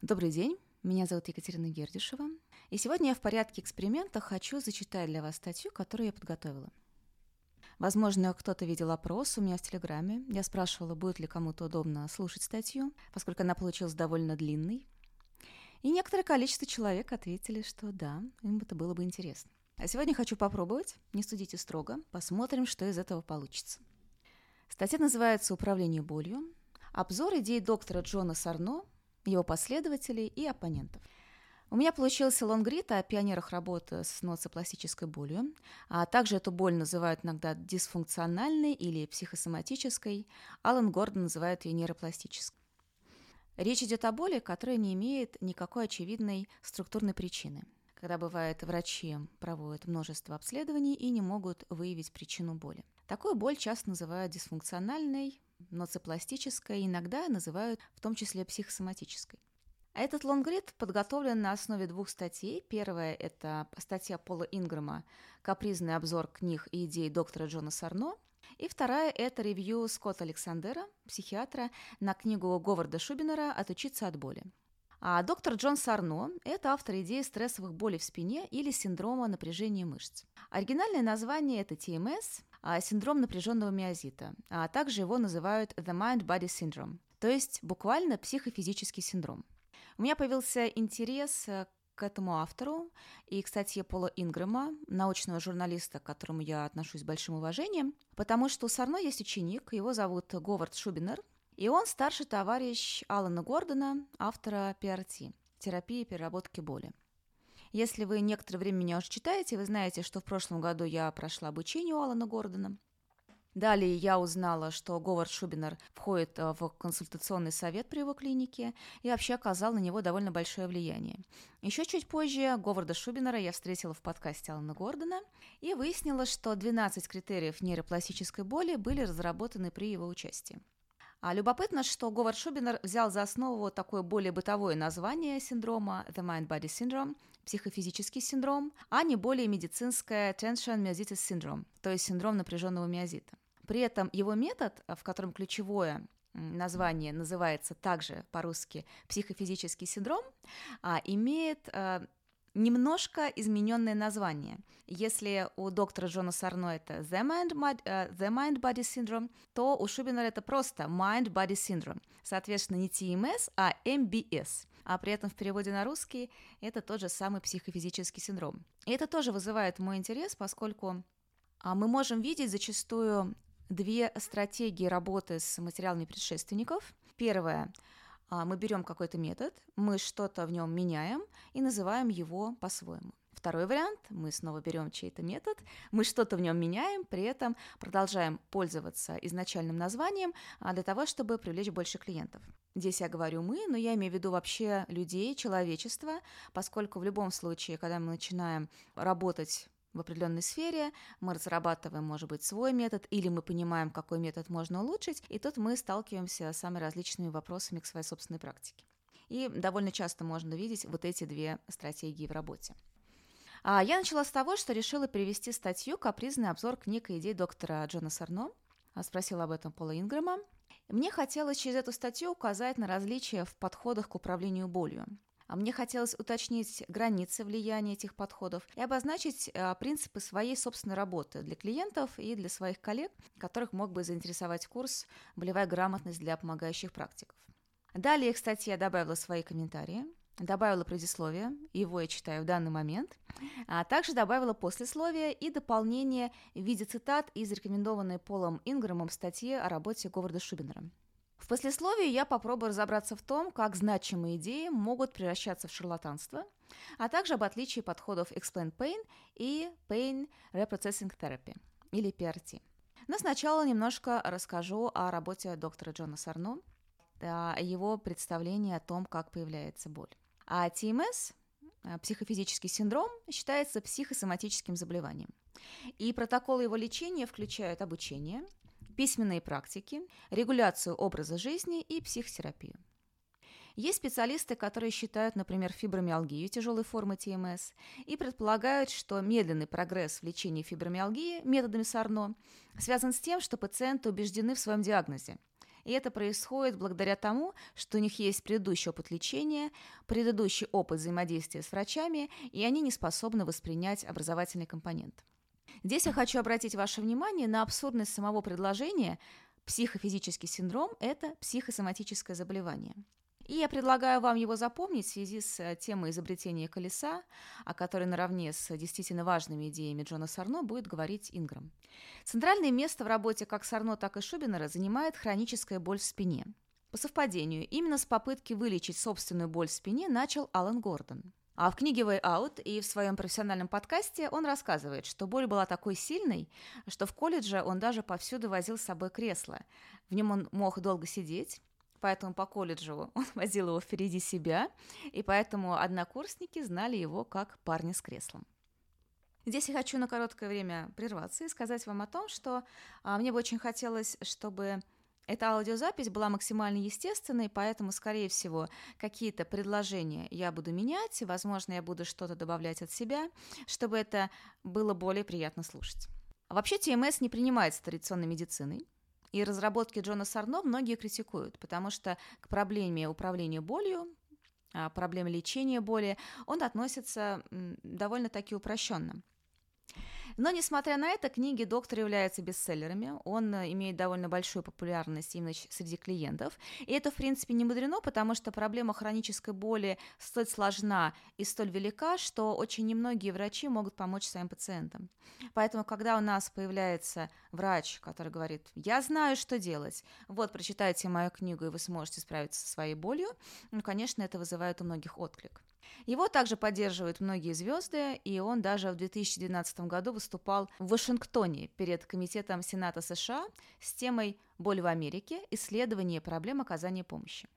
Добрый день, меня зовут Екатерина Гердишева, и сегодня я в порядке эксперимента хочу зачитать для вас статью, которую я подготовила. Возможно, кто-то видел опрос у меня в Телеграме. Я спрашивала, будет ли кому-то удобно слушать статью, поскольку она получилась довольно длинной. И некоторое количество человек ответили, что да, им это было бы интересно. А сегодня хочу попробовать, не судите строго, посмотрим, что из этого получится. Статья называется «Управление болью. Обзор идей доктора Джона Сарно, его последователей и оппонентов». У меня получился лонгрид о пионерах работы с ноцепластической болью, а также эту боль называют иногда дисфункциональной или психосоматической, Алан Гордон называет ее нейропластической. Речь идет о боли, которая не имеет никакой очевидной структурной причины – когда бывает врачи проводят множество обследований и не могут выявить причину боли. Такую боль часто называют дисфункциональной, ноцепластической, иногда называют в том числе психосоматической. Этот лонгрид подготовлен на основе двух статей. Первая – это статья Пола Инграма «Капризный обзор книг и идей доктора Джона Сарно», и вторая – это ревью Скотта Александера, психиатра, на книгу Говарда Шубинера «Отучиться от боли». А доктор Джон Сарно – это автор идеи стрессовых болей в спине или синдрома напряжения мышц. Оригинальное название – это а синдром напряженного миозита, а также его называют The Mind-Body Syndrome, то есть буквально психофизический синдром. У меня появился интерес э, к этому автору и к статье Пола Ингрэма, научного журналиста, к которому я отношусь с большим уважением, потому что у Сарно есть ученик, его зовут Говард Шубинер – и он старший товарищ Алана Гордона, автора PRT – терапии переработки боли. Если вы некоторое время меня уже читаете, вы знаете, что в прошлом году я прошла обучение у Алана Гордона. Далее я узнала, что Говард Шубинер входит э, в консультационный совет при его клинике и вообще оказал на него довольно большое влияние. Еще чуть позже Говарда Шубинера я встретила в подкасте Алана Гордона и выяснила, что 12 критериев нейропластической боли были разработаны при его участии. А любопытно, что Говард Шубинер взял за основу такое более бытовое название синдрома The Mind-Body Syndrome, психофизический синдром, а не более медицинское Tension Myositis Syndrome, то есть синдром напряженного миозита. При этом его метод, в котором ключевое название называется также по-русски психофизический синдром, а, имеет а, немножко измененное название. Если у доктора Джона Сарно это The Mind, uh, the Mind Body Syndrome, то у Шубинера это просто Mind Body Syndrome. Соответственно, не TMS, а MBS. А при этом в переводе на русский это тот же самый психофизический синдром. И это тоже вызывает мой интерес, поскольку а, мы можем видеть зачастую две стратегии работы с материалами предшественников. Первая а, мы берем какой-то метод, мы что-то в нем меняем и называем его по-своему. Второй вариант, мы снова берем чей-то метод, мы что-то в нем меняем, при этом продолжаем пользоваться изначальным названием а, для того, чтобы привлечь больше клиентов. Здесь я говорю мы, но я имею в виду вообще людей, человечество, поскольку в любом случае, когда мы начинаем работать в определенной сфере, мы разрабатываем, может быть, свой метод, или мы понимаем, какой метод можно улучшить, и тут мы сталкиваемся с самыми различными вопросами к своей собственной практике. И довольно часто можно видеть вот эти две стратегии в работе. А я начала с того, что решила перевести статью «Капризный обзор книг и идей доктора Джона Сарно». Спросила об этом Пола Ингрэма. Мне хотелось через эту статью указать на различия в подходах к управлению болью. А мне хотелось уточнить границы влияния этих подходов и обозначить а, принципы своей собственной работы для клиентов и для своих коллег, которых мог бы заинтересовать курс «Болевая грамотность для помогающих практиков». Далее, кстати, я добавила свои комментарии, добавила предисловие, его я читаю в данный момент, а также добавила послесловие и дополнение в виде цитат из рекомендованной Полом Инграмом статьи о работе Говарда Шубинера. В послесловии я попробую разобраться в том, как значимые идеи могут превращаться в шарлатанство, а также об отличии подходов Explain Pain и Pain Reprocessing Therapy, или PRT. Но сначала немножко расскажу о работе доктора Джона Сарно, о его представлении о том, как появляется боль. А TMS, э, психофизический синдром, считается психосоматическим заболеванием. И протоколы его лечения включают обучение – письменные практики, регуляцию образа жизни и психотерапию. Есть специалисты, которые считают, например, фибромиалгию тяжелой формы ТМС и предполагают, что медленный прогресс в лечении фибромиалгии методами Сарно связан с тем, что пациенты убеждены в своем диагнозе И это происходит благодаря тому, что у них есть предыдущий опыт лечения, предыдущий опыт взаимодействия с врачами, и они не способны воспринять образовательный компонент. Здесь я хочу обратить ваше внимание на абсурдность самого предложения «психофизический синдром – это психосоматическое заболевание». И я предлагаю вам его запомнить в связи с э, темой изобретения колеса, о которой наравне с действительно важными идеями Джона Сарно будет говорить Инграм. Центральное место в работе как Сарно, так и Шубинера занимает хроническая боль в спине. По совпадению, именно с попытки вылечить собственную боль в спине начал Алан Гордон. А в книге Way Out и в своем профессиональном подкасте он рассказывает, что боль была такой сильной, что в колледже он даже повсюду возил с собой кресло. В нем он мог долго сидеть, поэтому по колледжу он возил его впереди себя, и поэтому однокурсники знали его как парня с креслом. Здесь я хочу на короткое время прерваться и сказать вам о том, что а, мне бы очень хотелось, чтобы эта аудиозапись была максимально естественной, поэтому, скорее всего, какие-то предложения я буду менять, и, возможно, я буду что-то добавлять от себя, чтобы это было более приятно слушать. Вообще, ТМС не принимается традиционной медициной, и разработки Джона Сарно многие критикуют, потому что к проблеме управления болью, а, проблеме лечения боли, он относится довольно-таки упрощенно. Но, несмотря на это, книги доктора являются бестселлерами. Он э, имеет довольно большую популярность именно среди клиентов. И это, в принципе, не мудрено, потому что проблема хронической боли столь сложна и столь велика, что очень немногие врачи могут помочь своим пациентам. Поэтому, когда у нас появляется врач, который говорит, я знаю, что делать, вот, прочитайте мою книгу, и вы сможете справиться со своей болью, ну, конечно, это вызывает у многих отклик. Его также поддерживают многие звезды, и он даже в 2012 году выступал в Вашингтоне перед Комитетом Сената США с темой «Боль в Америке. Исследование проблем оказания помощи».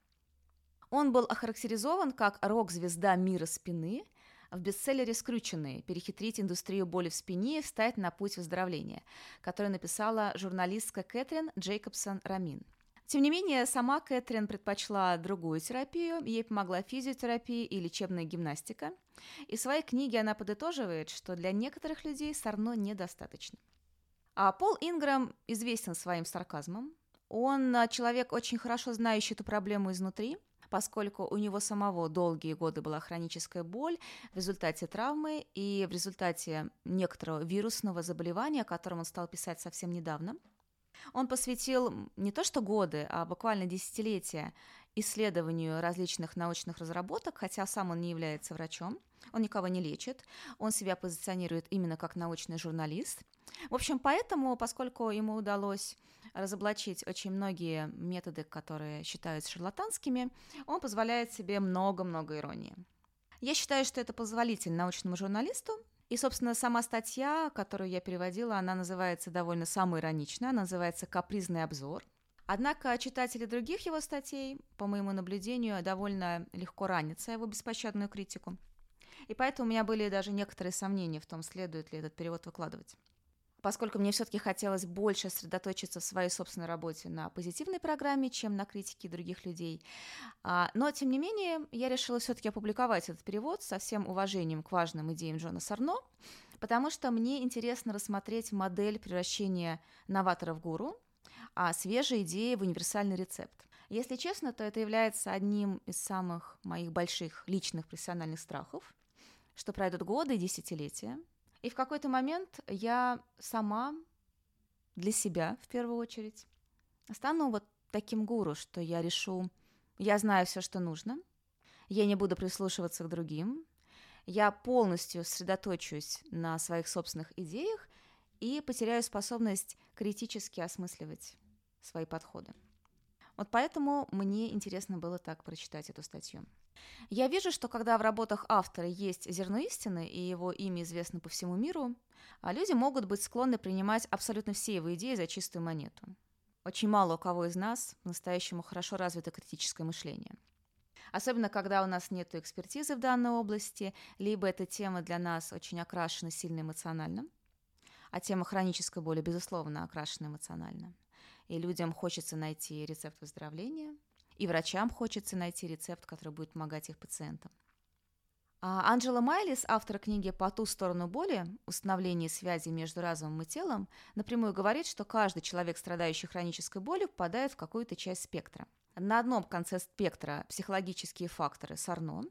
Он был охарактеризован как рок-звезда мира спины в бестселлере «Скрюченные. Перехитрить индустрию боли в спине и встать на путь выздоровления», который написала журналистка Кэтрин Джейкобсон Рамин – тем не менее, сама Кэтрин предпочла другую терапию, ей помогла физиотерапия и лечебная гимнастика. И в своей книге она подытоживает, что для некоторых людей сорно недостаточно. А Пол Инграм известен своим сарказмом. Он человек, очень хорошо знающий эту проблему изнутри, поскольку у него самого долгие годы была хроническая боль в результате травмы и в результате некоторого вирусного заболевания, о котором он стал писать совсем недавно – он посвятил не то что годы, а буквально десятилетия исследованию различных научных разработок, хотя сам он не является врачом, он никого не лечит, он себя позиционирует именно как научный журналист. В общем, поэтому, поскольку ему удалось разоблачить очень многие методы, которые считаются шарлатанскими, он позволяет себе много-много иронии. Я считаю, что это позволительно научному журналисту, и, собственно, сама статья, которую я переводила, она называется довольно самоиронично, она называется «Капризный обзор». Однако читатели других его статей, по моему наблюдению, довольно легко ранятся его беспощадную критику. И поэтому у меня были даже некоторые сомнения в том, следует ли этот перевод выкладывать поскольку мне все-таки хотелось больше сосредоточиться в своей собственной работе на позитивной программе, чем на критике других людей. А, но, тем не менее, я решила все-таки опубликовать этот перевод со всем уважением к важным идеям Джона Сарно, потому что мне интересно рассмотреть модель превращения новатора в гуру, а свежие идеи в универсальный рецепт. Если честно, то это является одним из самых моих больших личных профессиональных страхов, что пройдут годы и десятилетия, и в какой-то момент я сама для себя, в первую очередь, стану вот таким гуру, что я решу, я знаю все, что нужно, я не буду прислушиваться к другим, я полностью сосредоточусь на своих собственных идеях и потеряю способность критически осмысливать свои подходы. Вот поэтому мне интересно было так прочитать эту статью. Я вижу, что когда в работах автора есть зерно истины, и его имя известно по всему миру, а люди могут быть склонны принимать абсолютно все его идеи за чистую монету. Очень мало у кого из нас по-настоящему хорошо развито критическое мышление. Особенно, когда у нас нет экспертизы в данной области, либо эта тема для нас очень окрашена сильно эмоционально, а тема хронической боли, безусловно, окрашена эмоционально. И людям хочется найти рецепт выздоровления – и врачам хочется найти рецепт, который будет помогать их пациентам. А Анджела Майлис, автор книги «По ту сторону боли. Установление связи между разумом и телом», напрямую говорит, что каждый человек, страдающий хронической болью, попадает в какую-то часть спектра. На одном конце спектра психологические факторы Сарно,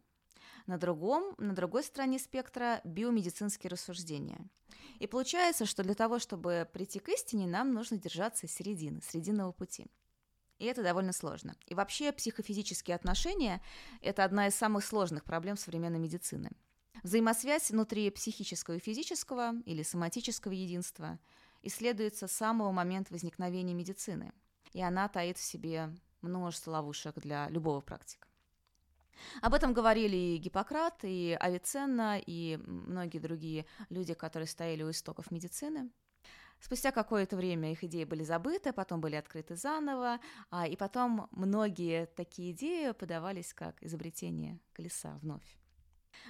на другом, на другой стороне спектра биомедицинские рассуждения. И получается, что для того, чтобы прийти к истине, нам нужно держаться середины, срединного пути. И это довольно сложно. И вообще психофизические отношения – это одна из самых сложных проблем современной медицины. Взаимосвязь внутри психического и физического или соматического единства исследуется с самого момента возникновения медицины. И она таит в себе множество ловушек для любого практика. Об этом говорили и Гиппократ, и Авиценна, и многие другие люди, которые стояли у истоков медицины. Спустя какое-то время их идеи были забыты, потом были открыты заново, а, и потом многие такие идеи подавались как изобретение колеса вновь.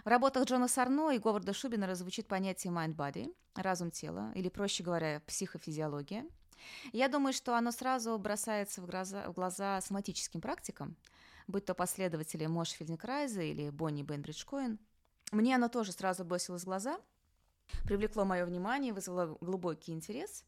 В работах Джона Сарно и Говарда Шубина звучит понятие mind-body, разум-тело, или, проще говоря, психофизиология. Я думаю, что оно сразу бросается в глаза, в глаза соматическим практикам, будь то последователи Мош Фельденкрайза или Бонни Бендридж Коэн. Мне оно тоже сразу бросилось в глаза – привлекло мое внимание, вызвало глубокий интерес.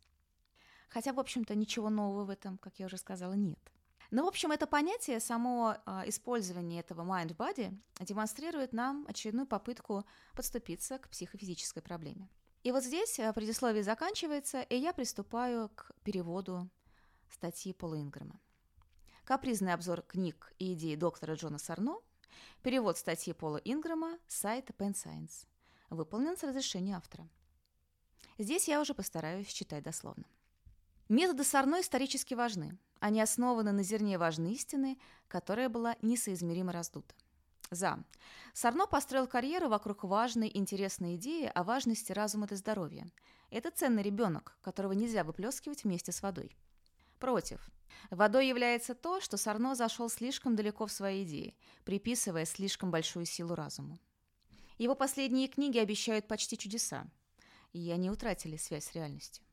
Хотя, в общем-то, ничего нового в этом, как я уже сказала, нет. Но, в общем, это понятие, само э, использование этого mind-body демонстрирует нам очередную попытку подступиться к психофизической проблеме. И вот здесь э, предисловие заканчивается, и я приступаю к переводу статьи Пола Ингрэма. Капризный обзор книг и идей доктора Джона Сарно, перевод статьи Пола Ингрэма с сайта Pen выполнен с разрешения автора. Здесь я уже постараюсь читать дословно. Методы Сарно исторически важны. Они основаны на зерне важной истины, которая была несоизмеримо раздута. За. Сарно построил карьеру вокруг важной, интересной идеи о важности разума и здоровья. Это ценный ребенок, которого нельзя выплескивать вместе с водой. Против. Водой является то, что Сарно зашел слишком далеко в своей идее, приписывая слишком большую силу разуму. Его последние книги обещают почти чудеса, и они утратили связь с реальностью.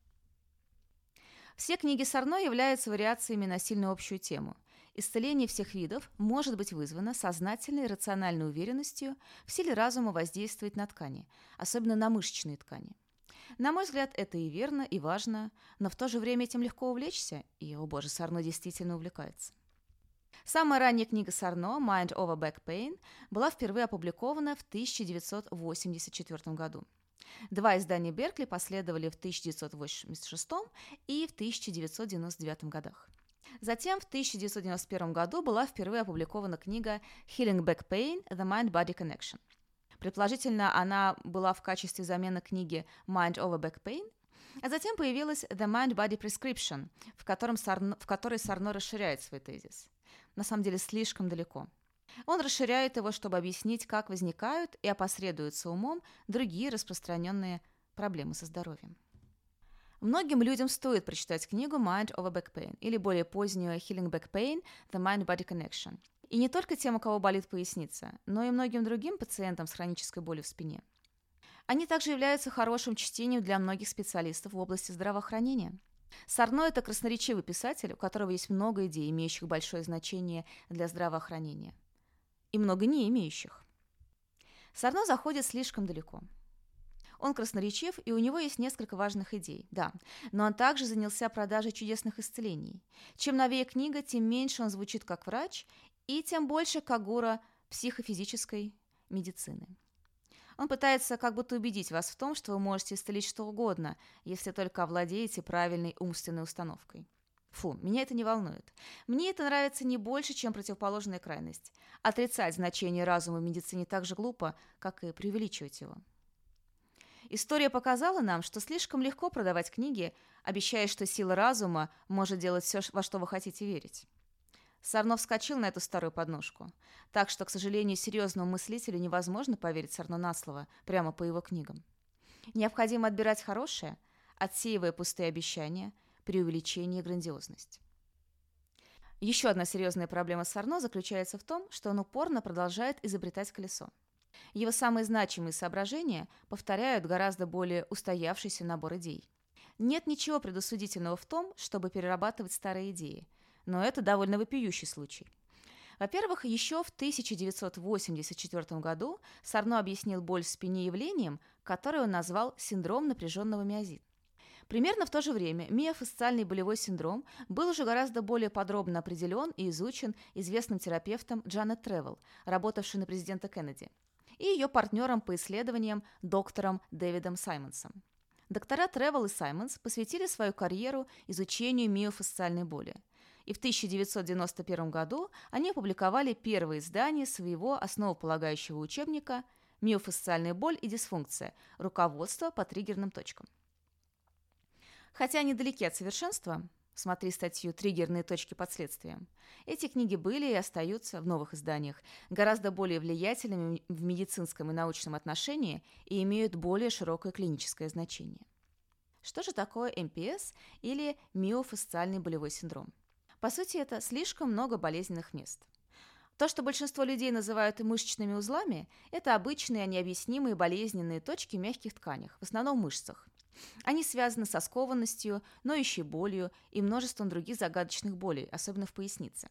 Все книги Сарно являются вариациями на сильно общую тему. Исцеление всех видов может быть вызвано сознательной рациональной уверенностью в силе разума воздействовать на ткани, особенно на мышечные ткани. На мой взгляд, это и верно, и важно, но в то же время этим легко увлечься, и, о боже, Сарно действительно увлекается. Самая ранняя книга Сарно «Mind over Back Pain» была впервые опубликована в 1984 году. Два издания Беркли последовали в 1986 и в 1999 годах. Затем в 1991 году была впервые опубликована книга «Healing Back Pain – The Mind-Body Connection». Предположительно, она была в качестве замены книги «Mind over Back Pain», а затем появилась «The Mind-Body Prescription», в, котором Сарно, в которой Сарно расширяет свой тезис на самом деле слишком далеко. Он расширяет его, чтобы объяснить, как возникают и опосредуются умом другие распространенные проблемы со здоровьем. Многим людям стоит прочитать книгу Mind over Back Pain или более позднюю Healing Back Pain The Mind-Body Connection. И не только тем, у кого болит поясница, но и многим другим пациентам с хронической болью в спине. Они также являются хорошим чтением для многих специалистов в области здравоохранения – Сарно – это красноречивый писатель, у которого есть много идей, имеющих большое значение для здравоохранения. И много не имеющих. Сарно заходит слишком далеко. Он красноречив, и у него есть несколько важных идей, да, но он также занялся продажей чудесных исцелений. Чем новее книга, тем меньше он звучит как врач, и тем больше как гура психофизической медицины. Он пытается как будто убедить вас в том, что вы можете исцелить что угодно, если только овладеете правильной умственной установкой. Фу, меня это не волнует. Мне это нравится не больше, чем противоположная крайность. Отрицать значение разума в медицине так же глупо, как и преувеличивать его. История показала нам, что слишком легко продавать книги, обещая, что сила разума может делать все, во что вы хотите верить. Сарно вскочил на эту старую подножку. Так что, к сожалению, серьезному мыслителю невозможно поверить Сарно на слово, прямо по его книгам. Необходимо отбирать хорошее, отсеивая пустые обещания, преувеличение и грандиозность. Еще одна серьезная проблема Сарно заключается в том, что он упорно продолжает изобретать колесо. Его самые значимые соображения повторяют гораздо более устоявшийся набор идей. Нет ничего предусудительного в том, чтобы перерабатывать старые идеи – но это довольно вопиющий случай. Во-первых, еще в 1984 году Сарно объяснил боль в спине явлением, которое он назвал синдром напряженного миозита. Примерно в то же время миофасциальный болевой синдром был уже гораздо более подробно определен и изучен известным терапевтом Джанет Тревел, работавшей на президента Кеннеди, и ее партнером по исследованиям доктором Дэвидом Саймонсом. Доктора Тревел и Саймонс посвятили свою карьеру изучению миофасциальной боли. И в 1991 году они опубликовали первое издание своего основополагающего учебника «Миофасциальная боль и дисфункция. Руководство по триггерным точкам». Хотя они далеки от совершенства, смотри статью «Триггерные точки под следствием», эти книги были и остаются в новых изданиях гораздо более влиятельными в медицинском и научном отношении и имеют более широкое клиническое значение. Что же такое МПС или миофасциальный болевой синдром? По сути, это слишком много болезненных мест. То, что большинство людей называют мышечными узлами, это обычные необъяснимые болезненные точки в мягких тканях, в основном в мышцах, они связаны со скованностью, ноющей болью и множеством других загадочных болей, особенно в пояснице.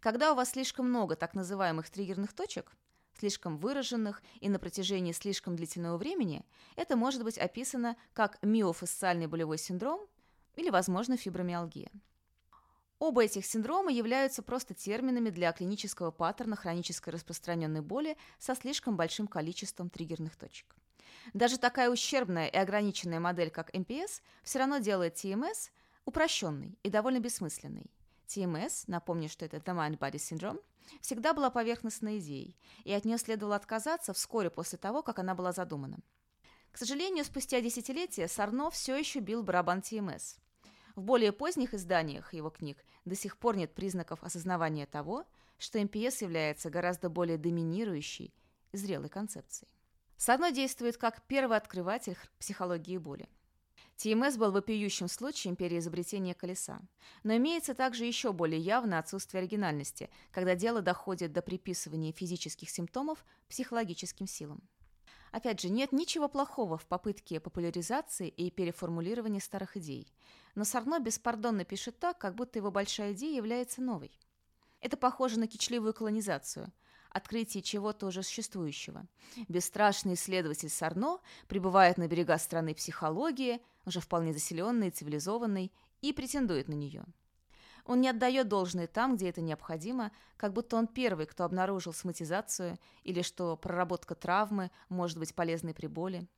Когда у вас слишком много так называемых триггерных точек, слишком выраженных и на протяжении слишком длительного времени, это может быть описано как миофасциальный болевой синдром или, возможно, фибромиалгия. Оба этих синдрома являются просто терминами для клинического паттерна хронической распространенной боли со слишком большим количеством триггерных точек. Даже такая ущербная и ограниченная модель, как МПС, все равно делает TMS упрощенной и довольно бессмысленной. TMS, напомню, что это The Mind-Body Syndrome, всегда была поверхностной идеей, и от нее следовало отказаться вскоре после того, как она была задумана. К сожалению, спустя десятилетия Сарно все еще бил барабан TMS. В более поздних изданиях его книг до сих пор нет признаков осознавания того, что МПС является гораздо более доминирующей зрелой концепцией. Садно действует как первооткрыватель психологии боли. ТМС был вопиющим случаем переизобретения колеса. Но имеется также еще более явное отсутствие оригинальности, когда дело доходит до приписывания физических симптомов психологическим силам. Опять же, нет ничего плохого в попытке популяризации и переформулирования старых идей. Но Сарно беспардонно пишет так, как будто его большая идея является новой. Это похоже на кичливую колонизацию – открытие чего-то уже существующего. Бесстрашный исследователь Сарно прибывает на берега страны психологии, уже вполне заселенной и цивилизованной, и претендует на нее. Он не отдает должное там, где это необходимо, как будто он первый, кто обнаружил соматизацию или что проработка травмы может быть полезной при боли.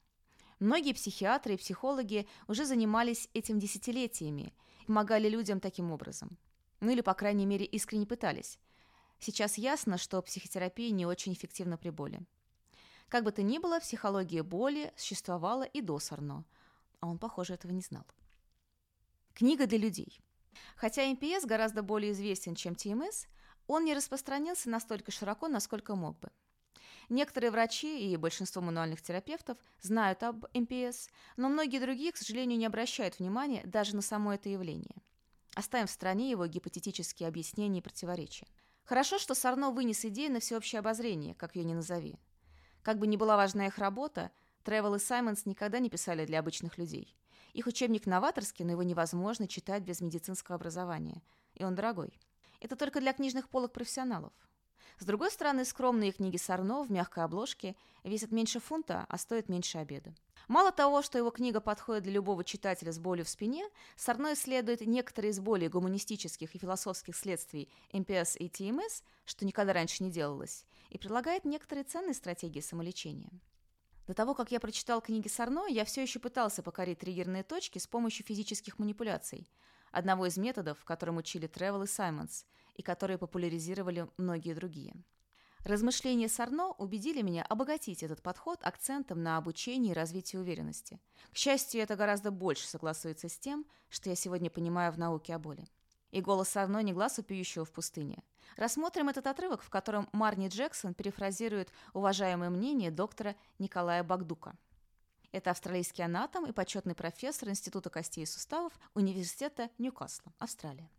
Многие психиатры и психологи уже занимались этим десятилетиями помогали людям таким образом. Ну или, по крайней мере, искренне пытались. Сейчас ясно, что психотерапия не очень эффективна при боли. Как бы то ни было, психология боли существовала и до Сарно, а он, похоже, этого не знал. Книга для людей. Хотя МПС гораздо более известен, чем ТМС, он не распространился настолько широко, насколько мог бы. Некоторые врачи и большинство мануальных терапевтов знают об МПС, но многие другие, к сожалению, не обращают внимания даже на само это явление. Оставим в стороне его гипотетические объяснения и противоречия. Хорошо, что Сарно вынес идею на всеобщее обозрение, как ее ни назови. Как бы ни была важна их работа, Тревел и Саймонс никогда не писали для обычных людей. Их учебник новаторский, но его невозможно читать без медицинского образования. И он дорогой. Это только для книжных полок профессионалов. С другой стороны, скромные книги Сарно в мягкой обложке весят меньше фунта, а стоят меньше обеда. Мало того, что его книга подходит для любого читателя с болью в спине, Сарно исследует некоторые из более гуманистических и философских следствий МПС и ТМС, что никогда раньше не делалось, и предлагает некоторые ценные стратегии самолечения. До того, как я прочитал книги Сарно, я все еще пытался покорить триггерные точки с помощью физических манипуляций, одного из методов, которым учили Тревел и Саймонс, и которые популяризировали многие другие. Размышления Сарно убедили меня обогатить этот подход акцентом на обучении и развитии уверенности. К счастью, это гораздо больше согласуется с тем, что я сегодня понимаю в науке о боли. И голос Сарно не глаз упиющего в пустыне. Рассмотрим этот отрывок, в котором Марни Джексон перефразирует уважаемое мнение доктора Николая Багдука. Это австралийский анатом и почетный профессор Института костей и суставов Университета Ньюкасла, Австралия.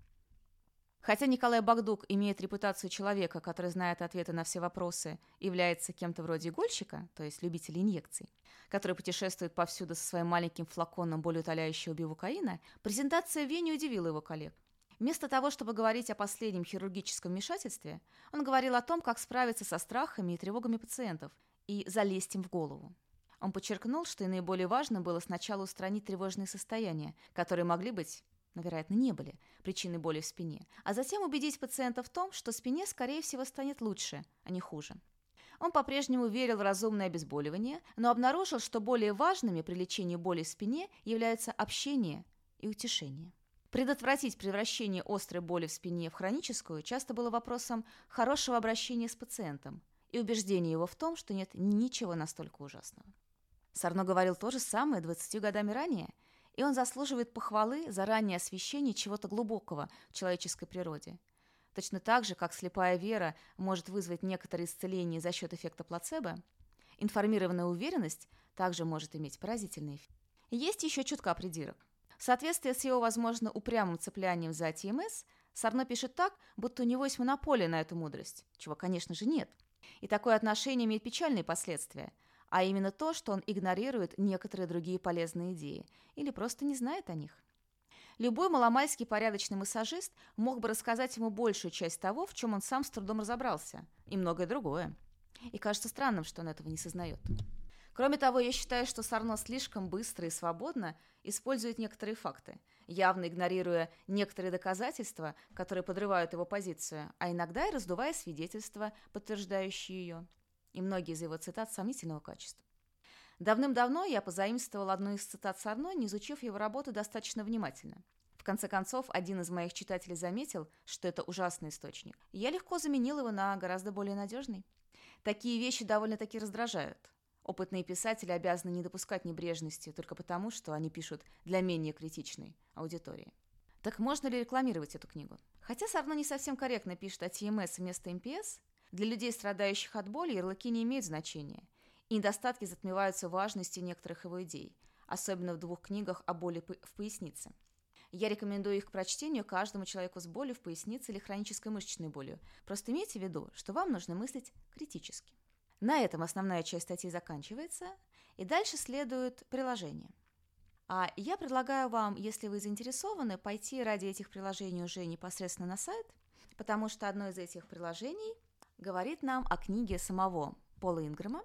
Хотя Николай Багдук имеет репутацию человека, который знает ответы на все вопросы, является кем-то вроде игольщика, то есть любителя инъекций, который путешествует повсюду со своим маленьким флаконом болеутоляющего бивукаина, презентация в Вене удивила его коллег. Вместо того, чтобы говорить о последнем хирургическом вмешательстве, он говорил о том, как справиться со страхами и тревогами пациентов и залезть им в голову. Он подчеркнул, что и наиболее важно было сначала устранить тревожные состояния, которые могли быть, но, вероятно, не были, причиной боли в спине, а затем убедить пациента в том, что спине, скорее всего, станет лучше, а не хуже. Он по-прежнему верил в разумное обезболивание, но обнаружил, что более важными при лечении боли в спине являются общение и утешение. Предотвратить превращение острой боли в спине в хроническую часто было вопросом хорошего обращения с пациентом и убеждения его в том, что нет ничего настолько ужасного. Сарно говорил то же самое 20 годами ранее, и он заслуживает похвалы за раннее освещение чего-то глубокого в человеческой природе. Точно так же, как слепая вера может вызвать некоторые исцеления за счет эффекта плацебо, информированная уверенность также может иметь поразительный эффект. Есть еще чутка придирок. В соответствии с его, возможно, упрямым цеплянием за ТМС, Сарно пишет так, будто у него есть монополия на эту мудрость, чего, конечно же, нет. И такое отношение имеет печальные последствия, а именно то, что он игнорирует некоторые другие полезные идеи или просто не знает о них. Любой маломальский порядочный массажист мог бы рассказать ему большую часть того, в чем он сам с трудом разобрался, и многое другое. И кажется странным, что он этого не сознает. Кроме того, я считаю, что Сарно слишком быстро и свободно использует некоторые факты, явно игнорируя некоторые доказательства, которые подрывают его позицию, а иногда и раздувая свидетельства, подтверждающие ее. И многие из его цитат сомнительного качества. Давным-давно я позаимствовал одну из цитат Сарно, не изучив его работу достаточно внимательно. В конце концов, один из моих читателей заметил, что это ужасный источник, я легко заменил его на гораздо более надежный. Такие вещи довольно-таки раздражают. Опытные писатели обязаны не допускать небрежности только потому, что они пишут для менее критичной аудитории. Так можно ли рекламировать эту книгу? Хотя Сарно не совсем корректно пишет о ТМС вместо МПС, для людей, страдающих от боли, ярлыки не имеют значения, и недостатки затмеваются важностью некоторых его идей, особенно в двух книгах о боли в пояснице. Я рекомендую их к прочтению каждому человеку с болью в пояснице или хронической мышечной болью. Просто имейте в виду, что вам нужно мыслить критически. На этом основная часть статьи заканчивается, и дальше следует приложение. А я предлагаю вам, если вы заинтересованы, пойти ради этих приложений уже непосредственно на сайт, потому что одно из этих приложений говорит нам о книге самого Пола Ингрэма,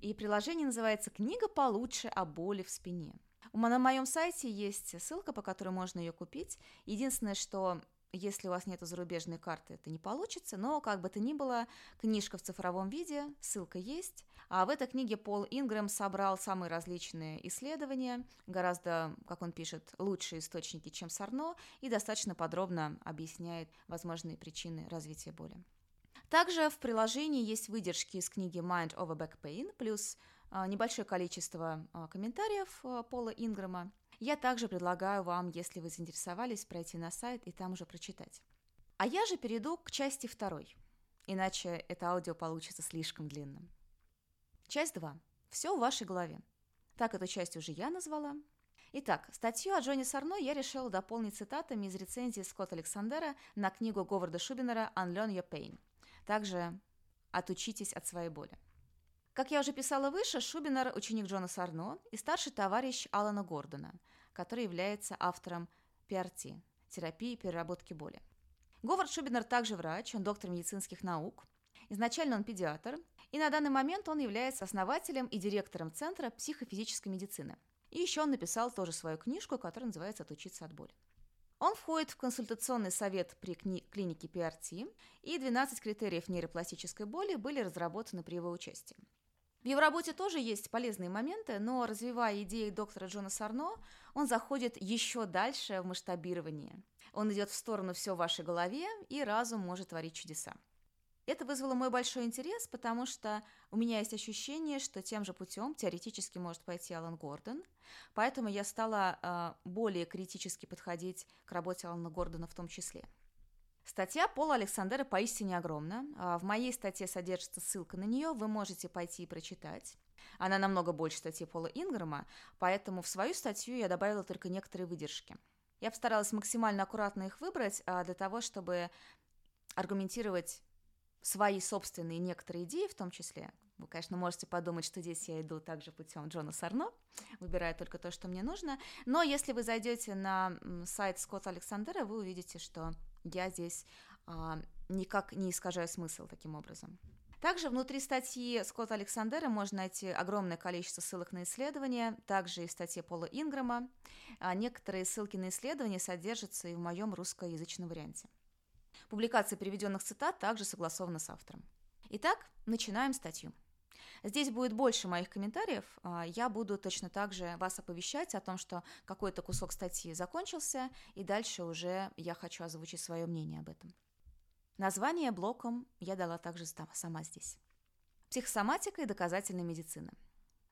и приложение называется «Книга получше о боли в спине». На моем сайте есть ссылка, по которой можно ее купить. Единственное, что если у вас нет зарубежной карты, это не получится, но как бы то ни было, книжка в цифровом виде, ссылка есть. А в этой книге Пол Ингрэм собрал самые различные исследования, гораздо, как он пишет, лучшие источники, чем Сарно, и достаточно подробно объясняет возможные причины развития боли. Также в приложении есть выдержки из книги Mind Over Back Pain, плюс а, небольшое количество а, комментариев а, Пола Ингрэма. Я также предлагаю вам, если вы заинтересовались, пройти на сайт и там уже прочитать. А я же перейду к части второй, иначе это аудио получится слишком длинным. Часть 2. Все в вашей голове. Так эту часть уже я назвала. Итак, статью о Джоне Сарно я решила дополнить цитатами из рецензии Скотта Александера на книгу Говарда Шубинера «Unlearn Your Pain». Также «Отучитесь от своей боли». Как я уже писала выше, Шубинер – ученик Джона Сарно и старший товарищ Алана Гордона, который является автором PRT – терапии переработки боли. Говард Шубинер также врач, он доктор медицинских наук. Изначально он педиатр, и на данный момент он является основателем и директором Центра психофизической медицины. И еще он написал тоже свою книжку, которая называется «Отучиться от боли». Он входит в консультационный совет при клинике PRT, и 12 критериев нейропластической боли были разработаны при его участии. В его работе тоже есть полезные моменты, но развивая идеи доктора Джона Сарно, он заходит еще дальше в масштабирование. Он идет в сторону все в вашей голове, и разум может творить чудеса. Это вызвало мой большой интерес, потому что у меня есть ощущение, что тем же путем теоретически может пойти Алан Гордон, поэтому я стала э, более критически подходить к работе Алана Гордона в том числе. Статья Пола Александра поистине огромна. А, в моей статье содержится ссылка на нее, вы можете пойти и прочитать. Она намного больше статьи Пола Инграма, поэтому в свою статью я добавила только некоторые выдержки. Я постаралась максимально аккуратно их выбрать а, для того, чтобы аргументировать свои собственные некоторые идеи в том числе. Вы, конечно, можете подумать, что здесь я иду также путем Джона Сарно, выбираю только то, что мне нужно. Но если вы зайдете на сайт Скотта Александра, вы увидите, что я здесь а, никак не искажаю смысл таким образом. Также внутри статьи Скотта Александера можно найти огромное количество ссылок на исследования, также и в статье Пола Инграма. А некоторые ссылки на исследования содержатся и в моем русскоязычном варианте. Публикация приведенных цитат также согласована с автором. Итак, начинаем статью. Здесь будет больше моих комментариев. А, я буду точно так же вас оповещать о том, что какой-то кусок статьи закончился, и дальше уже я хочу озвучить свое мнение об этом. Название блоком я дала также сама здесь. Психосоматика и доказательная медицина.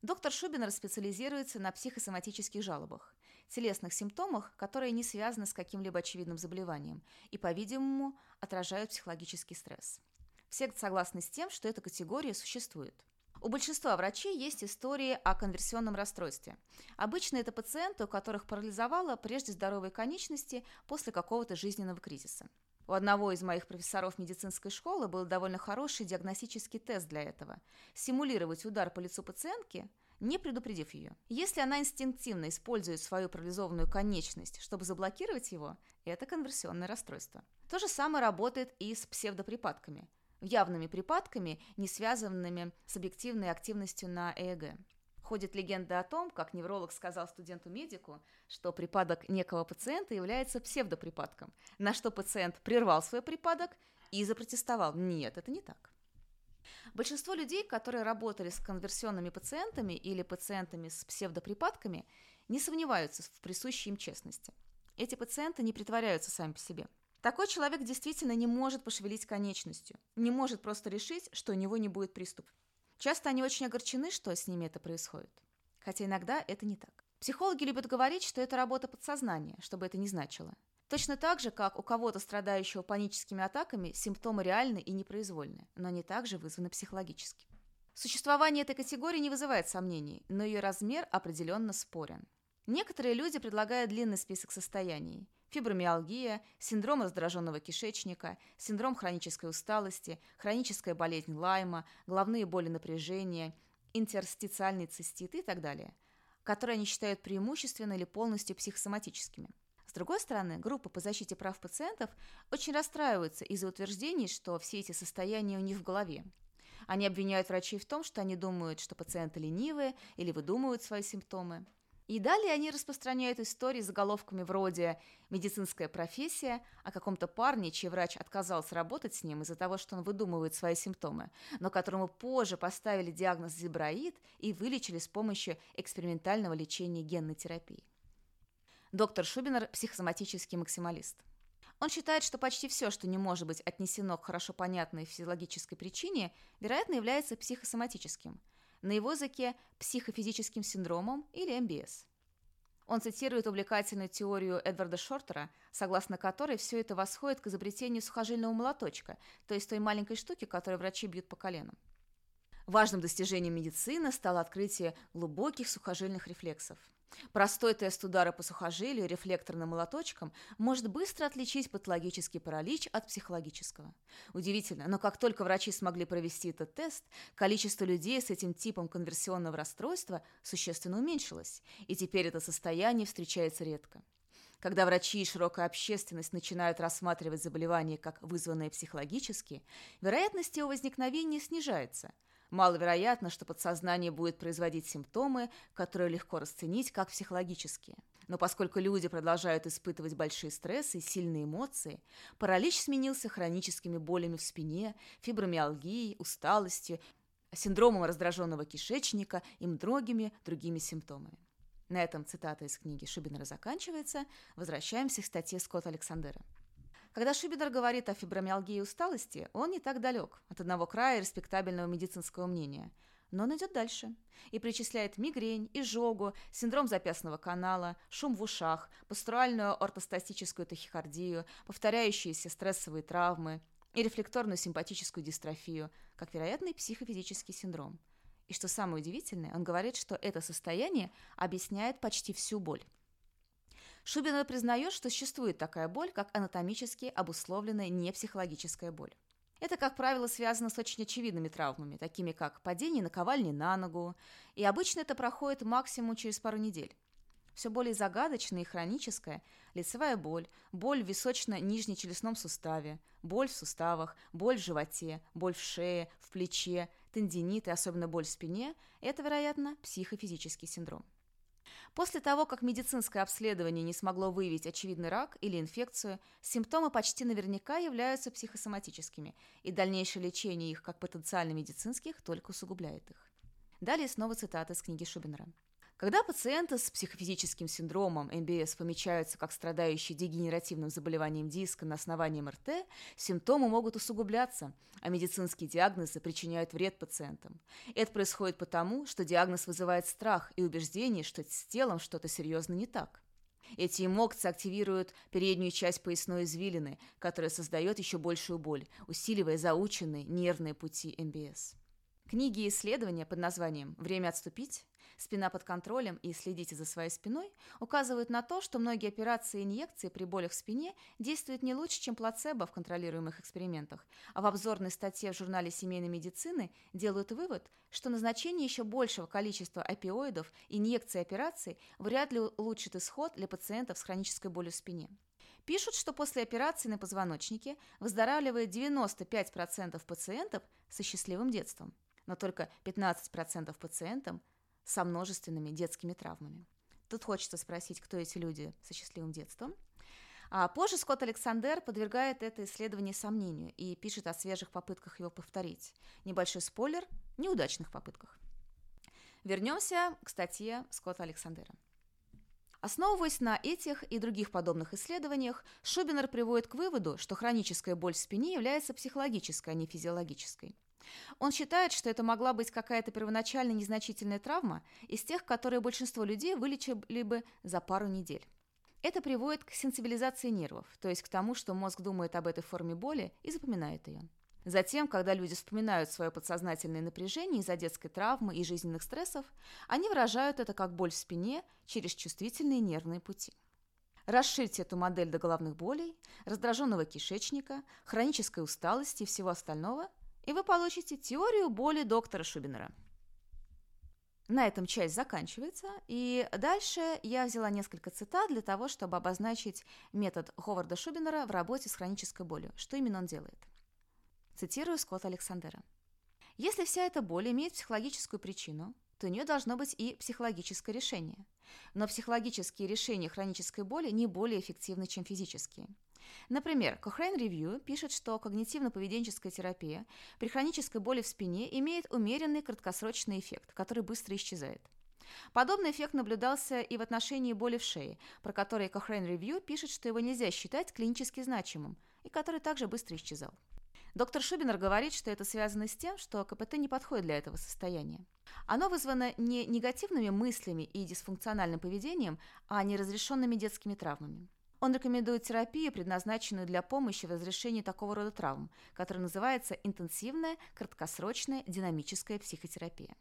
Доктор Шубинер специализируется на психосоматических жалобах, телесных симптомах, которые не связаны с каким-либо очевидным заболеванием и, по-видимому, отражают психологический стресс. Все согласны с тем, что эта категория существует. У большинства врачей есть истории о конверсионном расстройстве. Обычно это пациенты, у которых парализовало прежде здоровые конечности после какого-то жизненного кризиса. У одного из моих профессоров медицинской школы был довольно хороший диагностический тест для этого – симулировать удар по лицу пациентки, не предупредив ее. Если она инстинктивно использует свою парализованную конечность, чтобы заблокировать его, это конверсионное расстройство. То же самое работает и с псевдоприпадками – явными припадками, не связанными с объективной активностью на ЭЭГ. Ходит легенда о том, как невролог сказал студенту-медику, что припадок некого пациента является псевдоприпадком, на что пациент прервал свой припадок и запротестовал. Нет, это не так. Большинство людей, которые работали с конверсионными пациентами или пациентами с псевдоприпадками, не сомневаются в присущей им честности. Эти пациенты не притворяются сами по себе. Такой человек действительно не может пошевелить конечностью, не может просто решить, что у него не будет приступ. Часто они очень огорчены, что с ними это происходит. Хотя иногда это не так. Психологи любят говорить, что это работа подсознания, чтобы это не значило. Точно так же, как у кого-то, страдающего паническими атаками, симптомы реальны и непроизвольны, но они также вызваны психологически. Существование этой категории не вызывает сомнений, но ее размер определенно спорен. Некоторые люди предлагают длинный список состояний фибромиалгия, синдром раздраженного кишечника, синдром хронической усталости, хроническая болезнь Лайма, головные боли напряжения, интерстициальный цистит и так далее, которые они считают преимущественно или полностью психосоматическими. С другой стороны, группа по защите прав пациентов очень расстраивается из-за утверждений, что все эти состояния у них в голове. Они обвиняют врачей в том, что они думают, что пациенты ленивые или выдумывают свои симптомы. И далее они распространяют истории с заголовками вроде «Медицинская профессия» о каком-то парне, чей врач отказался работать с ним из-за того, что он выдумывает свои симптомы, но которому позже поставили диагноз зебраид и вылечили с помощью экспериментального лечения генной терапии. Доктор Шубинер – психосоматический максималист. Он считает, что почти все, что не может быть отнесено к хорошо понятной физиологической причине, вероятно, является психосоматическим – на его языке психофизическим синдромом или МБС. Он цитирует увлекательную теорию Эдварда Шортера, согласно которой все это восходит к изобретению сухожильного молоточка, то есть той маленькой штуки, которой врачи бьют по коленам. Важным достижением медицины стало открытие глубоких сухожильных рефлексов. Простой тест удара по сухожилию рефлекторным молоточком может быстро отличить патологический паралич от психологического. Удивительно, но как только врачи смогли провести этот тест, количество людей с этим типом конверсионного расстройства существенно уменьшилось, и теперь это состояние встречается редко. Когда врачи и широкая общественность начинают рассматривать заболевание как вызванное психологически, вероятность его возникновения снижается – Маловероятно, что подсознание будет производить симптомы, которые легко расценить как психологические. Но поскольку люди продолжают испытывать большие стрессы и сильные эмоции, паралич сменился хроническими болями в спине, фибромиалгией, усталостью, синдромом раздраженного кишечника и многими другими симптомами. На этом цитата из книги Шубинера заканчивается. Возвращаемся к статье Скотта Александера. Когда Шубидер говорит о фибромиалгии и усталости, он не так далек от одного края респектабельного медицинского мнения. Но он идет дальше и причисляет мигрень, изжогу, синдром запястного канала, шум в ушах, пастуральную ортостатическую тахикардию, повторяющиеся стрессовые травмы и рефлекторную симпатическую дистрофию, как вероятный психофизический синдром. И что самое удивительное, он говорит, что это состояние объясняет почти всю боль. Шубина признает, что существует такая боль, как анатомически обусловленная непсихологическая боль. Это, как правило, связано с очень очевидными травмами, такими как падение наковальни на ногу, и обычно это проходит максимум через пару недель. Все более загадочная и хроническая – лицевая боль, боль в височно-нижнечелюстном суставе, боль в суставах, боль в животе, боль в шее, в плече, тендинит и особенно боль в спине – это, вероятно, психофизический синдром. После того, как медицинское обследование не смогло выявить очевидный рак или инфекцию, симптомы почти наверняка являются психосоматическими, и дальнейшее лечение их как потенциально медицинских только усугубляет их. Далее снова цитата из книги Шубинера. Когда пациенты с психофизическим синдромом МБС помечаются как страдающие дегенеративным заболеванием диска на основании МРТ, симптомы могут усугубляться, а медицинские диагнозы причиняют вред пациентам. Это происходит потому, что диагноз вызывает страх и убеждение, что с телом что-то серьезно не так. Эти эмоции активируют переднюю часть поясной извилины, которая создает еще большую боль, усиливая заученные нервные пути МБС. Книги и исследования под названием «Время отступить», «Спина под контролем» и «Следите за своей спиной» указывают на то, что многие операции и инъекции при болях в спине действуют не лучше, чем плацебо в контролируемых экспериментах, а в обзорной статье в журнале семейной медицины делают вывод, что назначение еще большего количества опиоидов, инъекций и операций вряд ли улучшит исход для пациентов с хронической болью в спине. Пишут, что после операции на позвоночнике выздоравливает 95% пациентов со счастливым детством но только 15% пациентам со множественными детскими травмами. Тут хочется спросить, кто эти люди со счастливым детством. А позже Скотт Александр подвергает это исследование сомнению и пишет о свежих попытках его повторить. Небольшой спойлер – неудачных попытках. Вернемся к статье Скотта Александра. Основываясь на этих и других подобных исследованиях, Шубинер приводит к выводу, что хроническая боль в спине является психологической, а не физиологической. Он считает, что это могла быть какая-то первоначально незначительная травма из тех, которые большинство людей вылечили бы за пару недель. Это приводит к сенсибилизации нервов, то есть к тому, что мозг думает об этой форме боли и запоминает ее. Затем, когда люди вспоминают свое подсознательное напряжение из-за детской травмы и жизненных стрессов, они выражают это как боль в спине через чувствительные нервные пути. Расширьте эту модель до головных болей, раздраженного кишечника, хронической усталости и всего остального, и вы получите теорию боли доктора Шубинера. На этом часть заканчивается, и дальше я взяла несколько цитат для того, чтобы обозначить метод Ховарда Шубинера в работе с хронической болью, что именно он делает. Цитирую Скотта Александера. Если вся эта боль имеет психологическую причину, то у нее должно быть и психологическое решение. Но психологические решения хронической боли не более эффективны, чем физические – Например, Cochrane Review пишет, что когнитивно-поведенческая терапия при хронической боли в спине имеет умеренный краткосрочный эффект, который быстро исчезает. Подобный эффект наблюдался и в отношении боли в шее, про который Cochrane Review пишет, что его нельзя считать клинически значимым, и который также быстро исчезал. Доктор Шубинер говорит, что это связано с тем, что КПТ не подходит для этого состояния. Оно вызвано не негативными мыслями и дисфункциональным поведением, а неразрешенными детскими травмами. Он рекомендует терапию, предназначенную для помощи в разрешении такого рода травм, которая называется интенсивная, краткосрочная, динамическая психотерапия.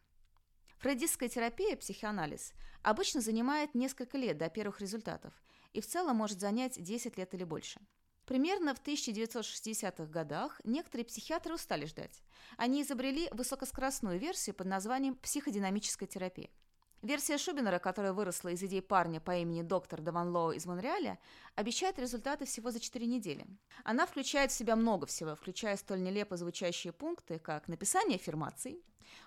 Фрейдистская терапия, психоанализ, обычно занимает несколько лет до первых результатов и в целом может занять 10 лет или больше. Примерно в 1960-х годах некоторые психиатры устали ждать. Они изобрели высокоскоростную версию под названием психодинамическая терапия. Версия Шубинера, которая выросла из идей парня по имени доктор Даван Лоу из Монреаля, обещает результаты всего за 4 недели. Она включает в себя много всего, включая столь нелепо звучащие пункты, как написание аффирмаций,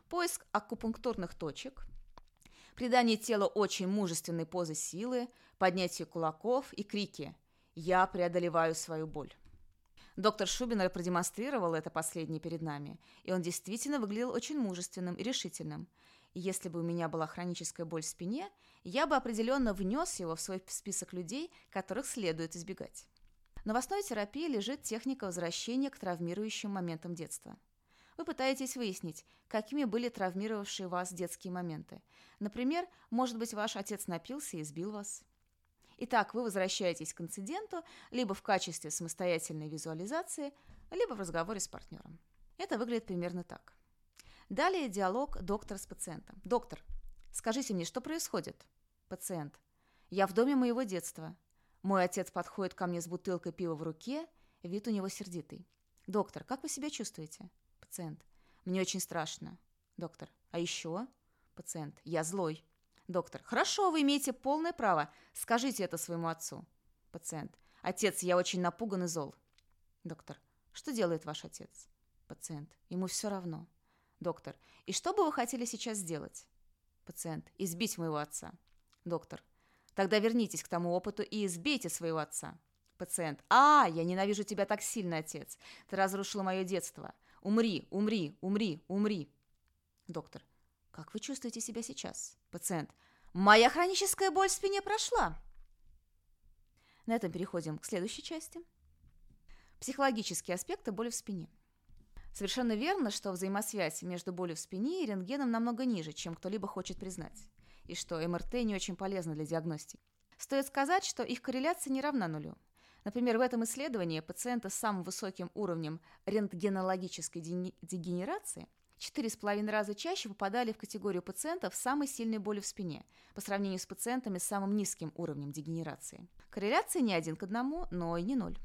поиск акупунктурных точек, придание телу очень мужественной позы силы, поднятие кулаков и крики «Я преодолеваю свою боль». Доктор Шубинер продемонстрировал это последнее перед нами, и он действительно выглядел очень мужественным и решительным – если бы у меня была хроническая боль в спине, я бы определенно внес его в свой список людей, которых следует избегать. Но в основе терапии лежит техника возвращения к травмирующим моментам детства. Вы пытаетесь выяснить, какими были травмировавшие вас детские моменты. Например, может быть, ваш отец напился и избил вас. Итак, вы возвращаетесь к инциденту либо в качестве самостоятельной визуализации, либо в разговоре с партнером. Это выглядит примерно так. Далее диалог доктора с пациентом. Доктор, скажите мне, что происходит? Пациент. Я в доме моего детства. Мой отец подходит ко мне с бутылкой пива в руке, вид у него сердитый. Доктор, как вы себя чувствуете? Пациент. Мне очень страшно. Доктор. А еще? Пациент. Я злой. Доктор. Хорошо, вы имеете полное право. Скажите это своему отцу. Пациент. Отец, я очень напуган и зол. Доктор. Что делает ваш отец? Пациент. Ему все равно. Доктор. И что бы вы хотели сейчас сделать? Пациент. Избить моего отца. Доктор. Тогда вернитесь к тому опыту и избейте своего отца. Пациент. А, я ненавижу тебя так сильно, отец. Ты разрушила мое детство. Умри, умри, умри, умри. Доктор. Как вы чувствуете себя сейчас? Пациент. Моя хроническая боль в спине прошла. На этом переходим к следующей части. Психологические аспекты боли в спине. Совершенно верно, что взаимосвязь между болью в спине и рентгеном намного ниже, чем кто-либо хочет признать, и что МРТ не очень полезно для диагностики. Стоит сказать, что их корреляция не равна нулю. Например, в этом исследовании пациенты с самым высоким уровнем рентгенологической дегенерации четыре с половиной раза чаще попадали в категорию пациентов с самой сильной болью в спине по сравнению с пациентами с самым низким уровнем дегенерации. Корреляция не один к одному, но и не ноль.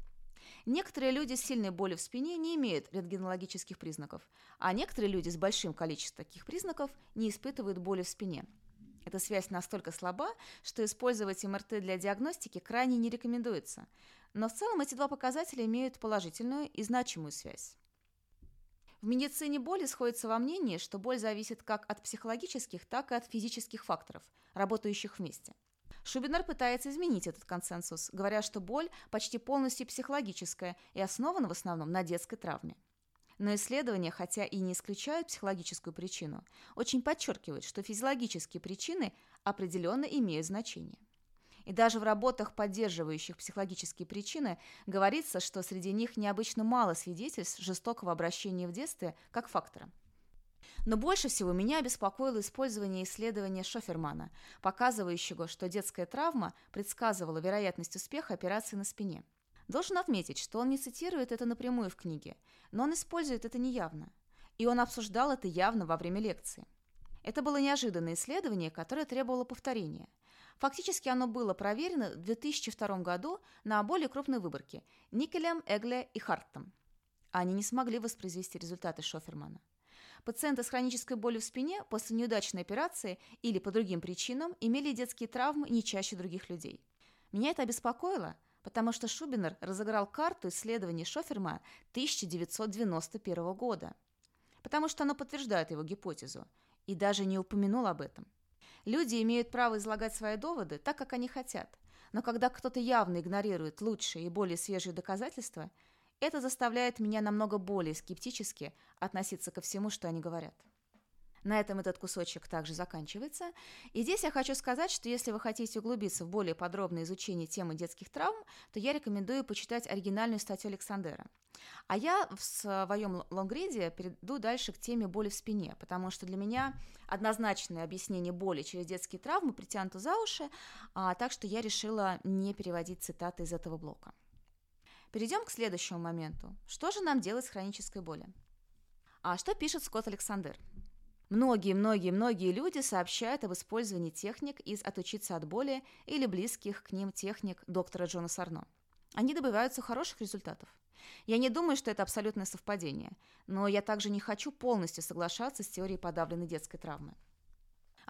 Некоторые люди с сильной болью в спине не имеют рентгенологических признаков, а некоторые люди с большим количеством таких признаков не испытывают боли в спине. Эта связь настолько слаба, что использовать МРТ для диагностики крайне не рекомендуется. Но в целом эти два показателя имеют положительную и значимую связь. В медицине боли сходится во мнении, что боль зависит как от психологических, так и от физических факторов, работающих вместе – Шубинер пытается изменить этот консенсус, говоря, что боль почти полностью психологическая и основана в основном на детской травме. Но исследования, хотя и не исключают психологическую причину, очень подчеркивают, что физиологические причины определенно имеют значение. И даже в работах, поддерживающих психологические причины, говорится, что среди них необычно мало свидетельств жестокого обращения в детстве как фактора. Но больше всего меня беспокоило использование исследования Шофермана, показывающего, что детская травма предсказывала вероятность успеха операции на спине. Должен отметить, что он не цитирует это напрямую в книге, но он использует это неявно. И он обсуждал это явно во время лекции. Это было неожиданное исследование, которое требовало повторения. Фактически оно было проверено в 2002 году на более крупной выборке – Никелем, Эгле и Харттом. Они не смогли воспроизвести результаты Шофермана. Пациенты с хронической болью в спине после неудачной операции или по другим причинам имели детские травмы не чаще других людей. Меня это обеспокоило, потому что Шубинер разыграл карту исследований Шоферма 1991 года, потому что оно подтверждает его гипотезу, и даже не упомянул об этом. Люди имеют право излагать свои доводы так, как они хотят, но когда кто-то явно игнорирует лучшие и более свежие доказательства – это заставляет меня намного более скептически относиться ко всему, что они говорят. На этом этот кусочек также заканчивается. И здесь я хочу сказать, что если вы хотите углубиться в более подробное изучение темы детских травм, то я рекомендую почитать оригинальную статью Александра. А я в своем лонгриде перейду дальше к теме боли в спине, потому что для меня однозначное объяснение боли через детские травмы притянуто за уши, а, так что я решила не переводить цитаты из этого блока. Перейдем к следующему моменту. Что же нам делать с хронической болью? А что пишет Скотт Александр? Многие-многие-многие люди сообщают об использовании техник из «Отучиться от боли» или близких к ним техник доктора Джона Сарно. Они добиваются хороших результатов. Я не думаю, что это абсолютное совпадение, но я также не хочу полностью соглашаться с теорией подавленной детской травмы.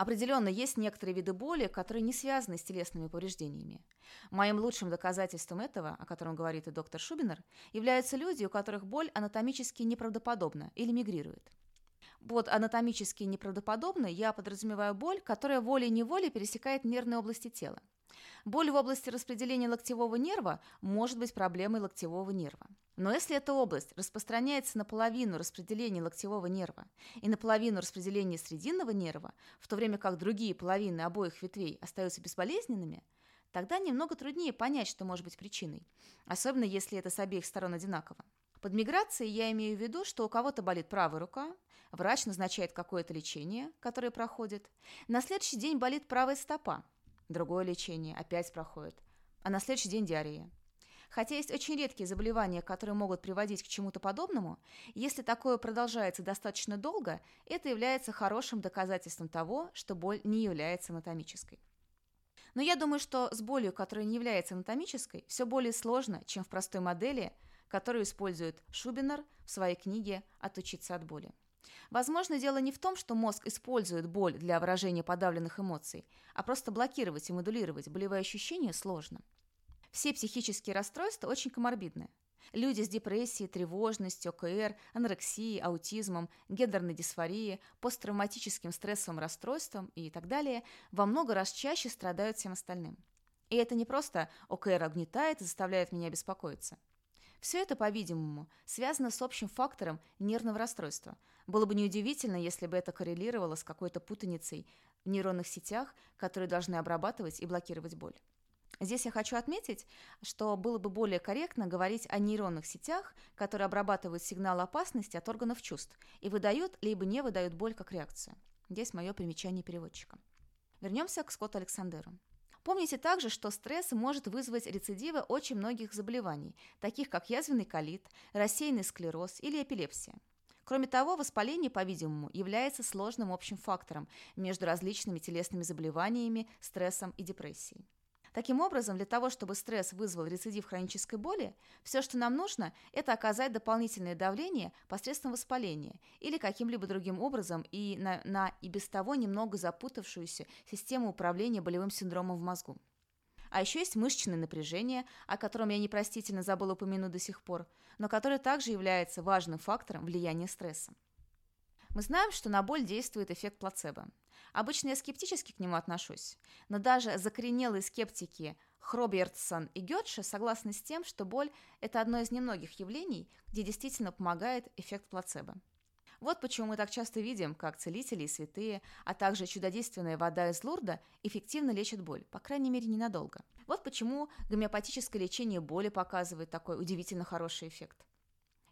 Определенно, есть некоторые виды боли, которые не связаны с телесными повреждениями. Моим лучшим доказательством этого, о котором говорит и доктор Шубинер, являются люди, у которых боль анатомически неправдоподобна или мигрирует. Под анатомически неправдоподобно я подразумеваю боль, которая волей-неволей пересекает нервные области тела. Боль в области распределения локтевого нерва может быть проблемой локтевого нерва. Но если эта область распространяется на половину распределения локтевого нерва и на половину распределения срединного нерва, в то время как другие половины обоих ветвей остаются безболезненными, тогда немного труднее понять, что может быть причиной, особенно если это с обеих сторон одинаково. Под миграцией я имею в виду, что у кого-то болит правая рука, врач назначает какое-то лечение, которое проходит, на следующий день болит правая стопа, другое лечение опять проходит, а на следующий день диарея. Хотя есть очень редкие заболевания, которые могут приводить к чему-то подобному, если такое продолжается достаточно долго, это является хорошим доказательством того, что боль не является анатомической. Но я думаю, что с болью, которая не является анатомической, все более сложно, чем в простой модели, которую использует Шубинер в своей книге «Отучиться от боли». Возможно, дело не в том, что мозг использует боль для выражения подавленных эмоций, а просто блокировать и модулировать болевые ощущения сложно. Все психические расстройства очень коморбидны. Люди с депрессией, тревожностью, ОКР, анорексией, аутизмом, гендерной дисфорией, посттравматическим стрессовым расстройством и так далее во много раз чаще страдают всем остальным. И это не просто ОКР огнетает и заставляет меня беспокоиться. Все это, по-видимому, связано с общим фактором нервного расстройства. Было бы неудивительно, если бы это коррелировало с какой-то путаницей в нейронных сетях, которые должны обрабатывать и блокировать боль. Здесь я хочу отметить, что было бы более корректно говорить о нейронных сетях, которые обрабатывают сигнал опасности от органов чувств и выдают либо не выдают боль как реакцию. Здесь мое примечание переводчика. Вернемся к Скотту Александеру. Помните также, что стресс может вызвать рецидивы очень многих заболеваний, таких как язвенный колит, рассеянный склероз или эпилепсия. Кроме того, воспаление, по-видимому, является сложным общим фактором между различными телесными заболеваниями, стрессом и депрессией. Таким образом, для того, чтобы стресс вызвал рецидив хронической боли, все, что нам нужно, это оказать дополнительное давление посредством воспаления или каким-либо другим образом и на, на и без того немного запутавшуюся систему управления болевым синдромом в мозгу. А еще есть мышечное напряжение, о котором я непростительно забыла упомянуть до сих пор, но которое также является важным фактором влияния стресса. Мы знаем, что на боль действует эффект плацебо. Обычно я скептически к нему отношусь, но даже закоренелые скептики Хробертсон и Гетше согласны с тем, что боль – это одно из немногих явлений, где действительно помогает эффект плацебо. Вот почему мы так часто видим, как целители и святые, а также чудодейственная вода из Лурда эффективно лечат боль, по крайней мере, ненадолго. Вот почему гомеопатическое лечение боли показывает такой удивительно хороший эффект.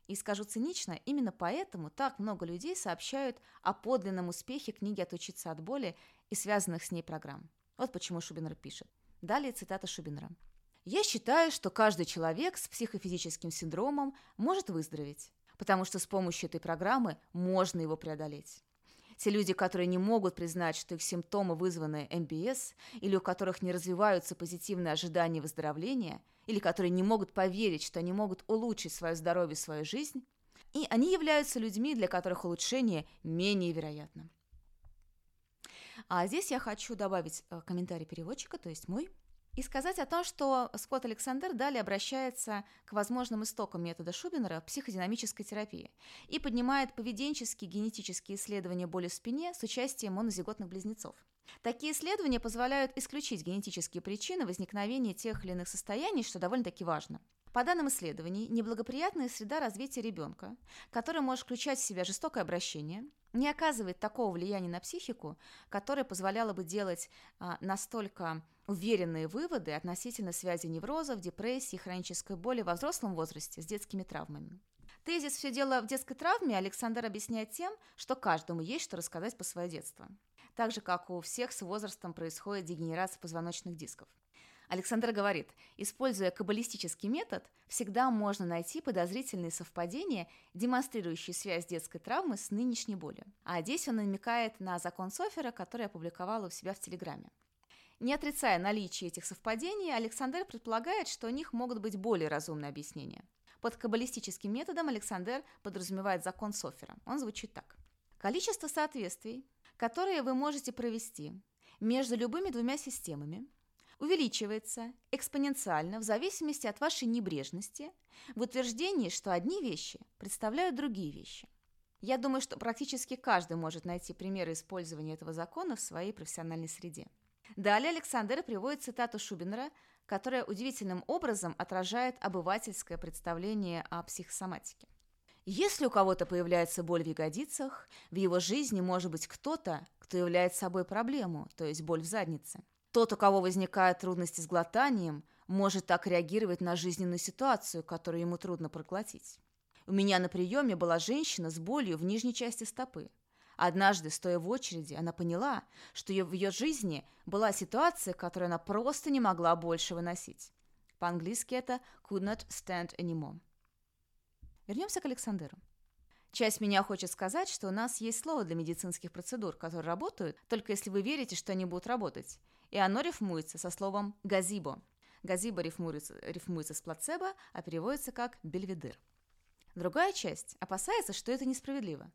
И скажу цинично, именно поэтому так много людей сообщают о подлинном успехе книги «Отучиться от боли» и связанных с ней программ. Вот почему Шубинер пишет. Далее цитата Шубинера. «Я считаю, что каждый человек с психофизическим синдромом может выздороветь, потому что с помощью этой программы можно его преодолеть. Те люди, которые не могут признать, что их симптомы вызваны МБС, или у которых не развиваются позитивные ожидания выздоровления – или которые не могут поверить, что они могут улучшить свое здоровье, свою жизнь, и они являются людьми, для которых улучшение менее вероятно. А здесь я хочу добавить э, комментарий переводчика, то есть мой, и сказать о том, что Скотт Александр далее обращается к возможным истокам метода Шубинера психодинамической терапии и поднимает поведенческие генетические исследования боли в спине с участием монозиготных близнецов. Такие исследования позволяют исключить генетические причины возникновения тех или иных состояний, что довольно-таки важно. По данным исследований, неблагоприятная среда развития ребенка, которая может включать в себя жестокое обращение, не оказывает такого влияния на психику, которое позволяло бы делать а, настолько уверенные выводы относительно связи неврозов, депрессии, хронической боли во взрослом возрасте с детскими травмами. Тезис «все дело в детской травме» Александр объясняет тем, что каждому есть что рассказать по свое детство так же, как у всех с возрастом происходит дегенерация позвоночных дисков. Александр говорит, используя каббалистический метод, всегда можно найти подозрительные совпадения, демонстрирующие связь детской травмы с нынешней болью. А здесь он намекает на закон Софера, который опубликовал у себя в Телеграме. Не отрицая наличие этих совпадений, Александр предполагает, что у них могут быть более разумные объяснения. Под каббалистическим методом Александр подразумевает закон Софера. Он звучит так. Количество соответствий которые вы можете провести между любыми двумя системами, увеличивается экспоненциально в зависимости от вашей небрежности в утверждении, что одни вещи представляют другие вещи. Я думаю, что практически каждый может найти примеры использования этого закона в своей профессиональной среде. Далее Александр приводит цитату Шубинера, которая удивительным образом отражает обывательское представление о психосоматике. Если у кого-то появляется боль в ягодицах, в его жизни может быть кто-то, кто является собой проблему, то есть боль в заднице. Тот, у кого возникают трудности с глотанием, может так реагировать на жизненную ситуацию, которую ему трудно проглотить. У меня на приеме была женщина с болью в нижней части стопы. Однажды, стоя в очереди, она поняла, что в ее жизни была ситуация, которую она просто не могла больше выносить. По-английски это «could not stand anymore». Вернемся к Александру. Часть меня хочет сказать, что у нас есть слово для медицинских процедур, которые работают, только если вы верите, что они будут работать. И оно рифмуется со словом «газибо». Газиба рифмуется, рифмуется с плацебо, а переводится как бельведер. Другая часть опасается, что это несправедливо.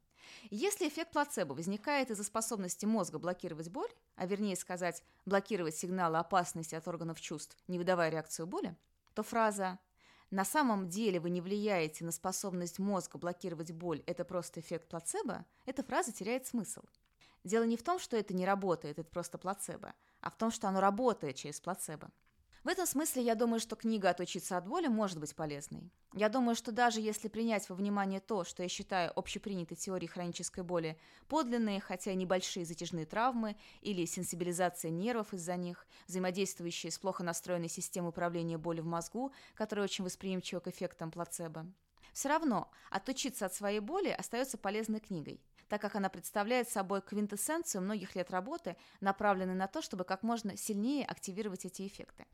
Если эффект плацебо возникает из-за способности мозга блокировать боль, а вернее сказать, блокировать сигналы опасности от органов чувств, не выдавая реакцию боли, то фраза «на самом деле вы не влияете на способность мозга блокировать боль, это просто эффект плацебо», эта фраза теряет смысл. Дело не в том, что это не работает, это просто плацебо, а в том, что оно работает через плацебо. В этом смысле я думаю, что книга «Отучиться от боли» может быть полезной. Я думаю, что даже если принять во внимание то, что я считаю общепринятой теорией хронической боли, подлинные, хотя и небольшие затяжные травмы или сенсибилизация нервов из-за них, взаимодействующие с плохо настроенной системой управления болью в мозгу, которая очень восприимчива к эффектам плацебо, все равно «Отучиться от своей боли» остается полезной книгой так как она представляет собой квинтэссенцию многих лет работы, направленной на то, чтобы как можно сильнее активировать эти эффекты.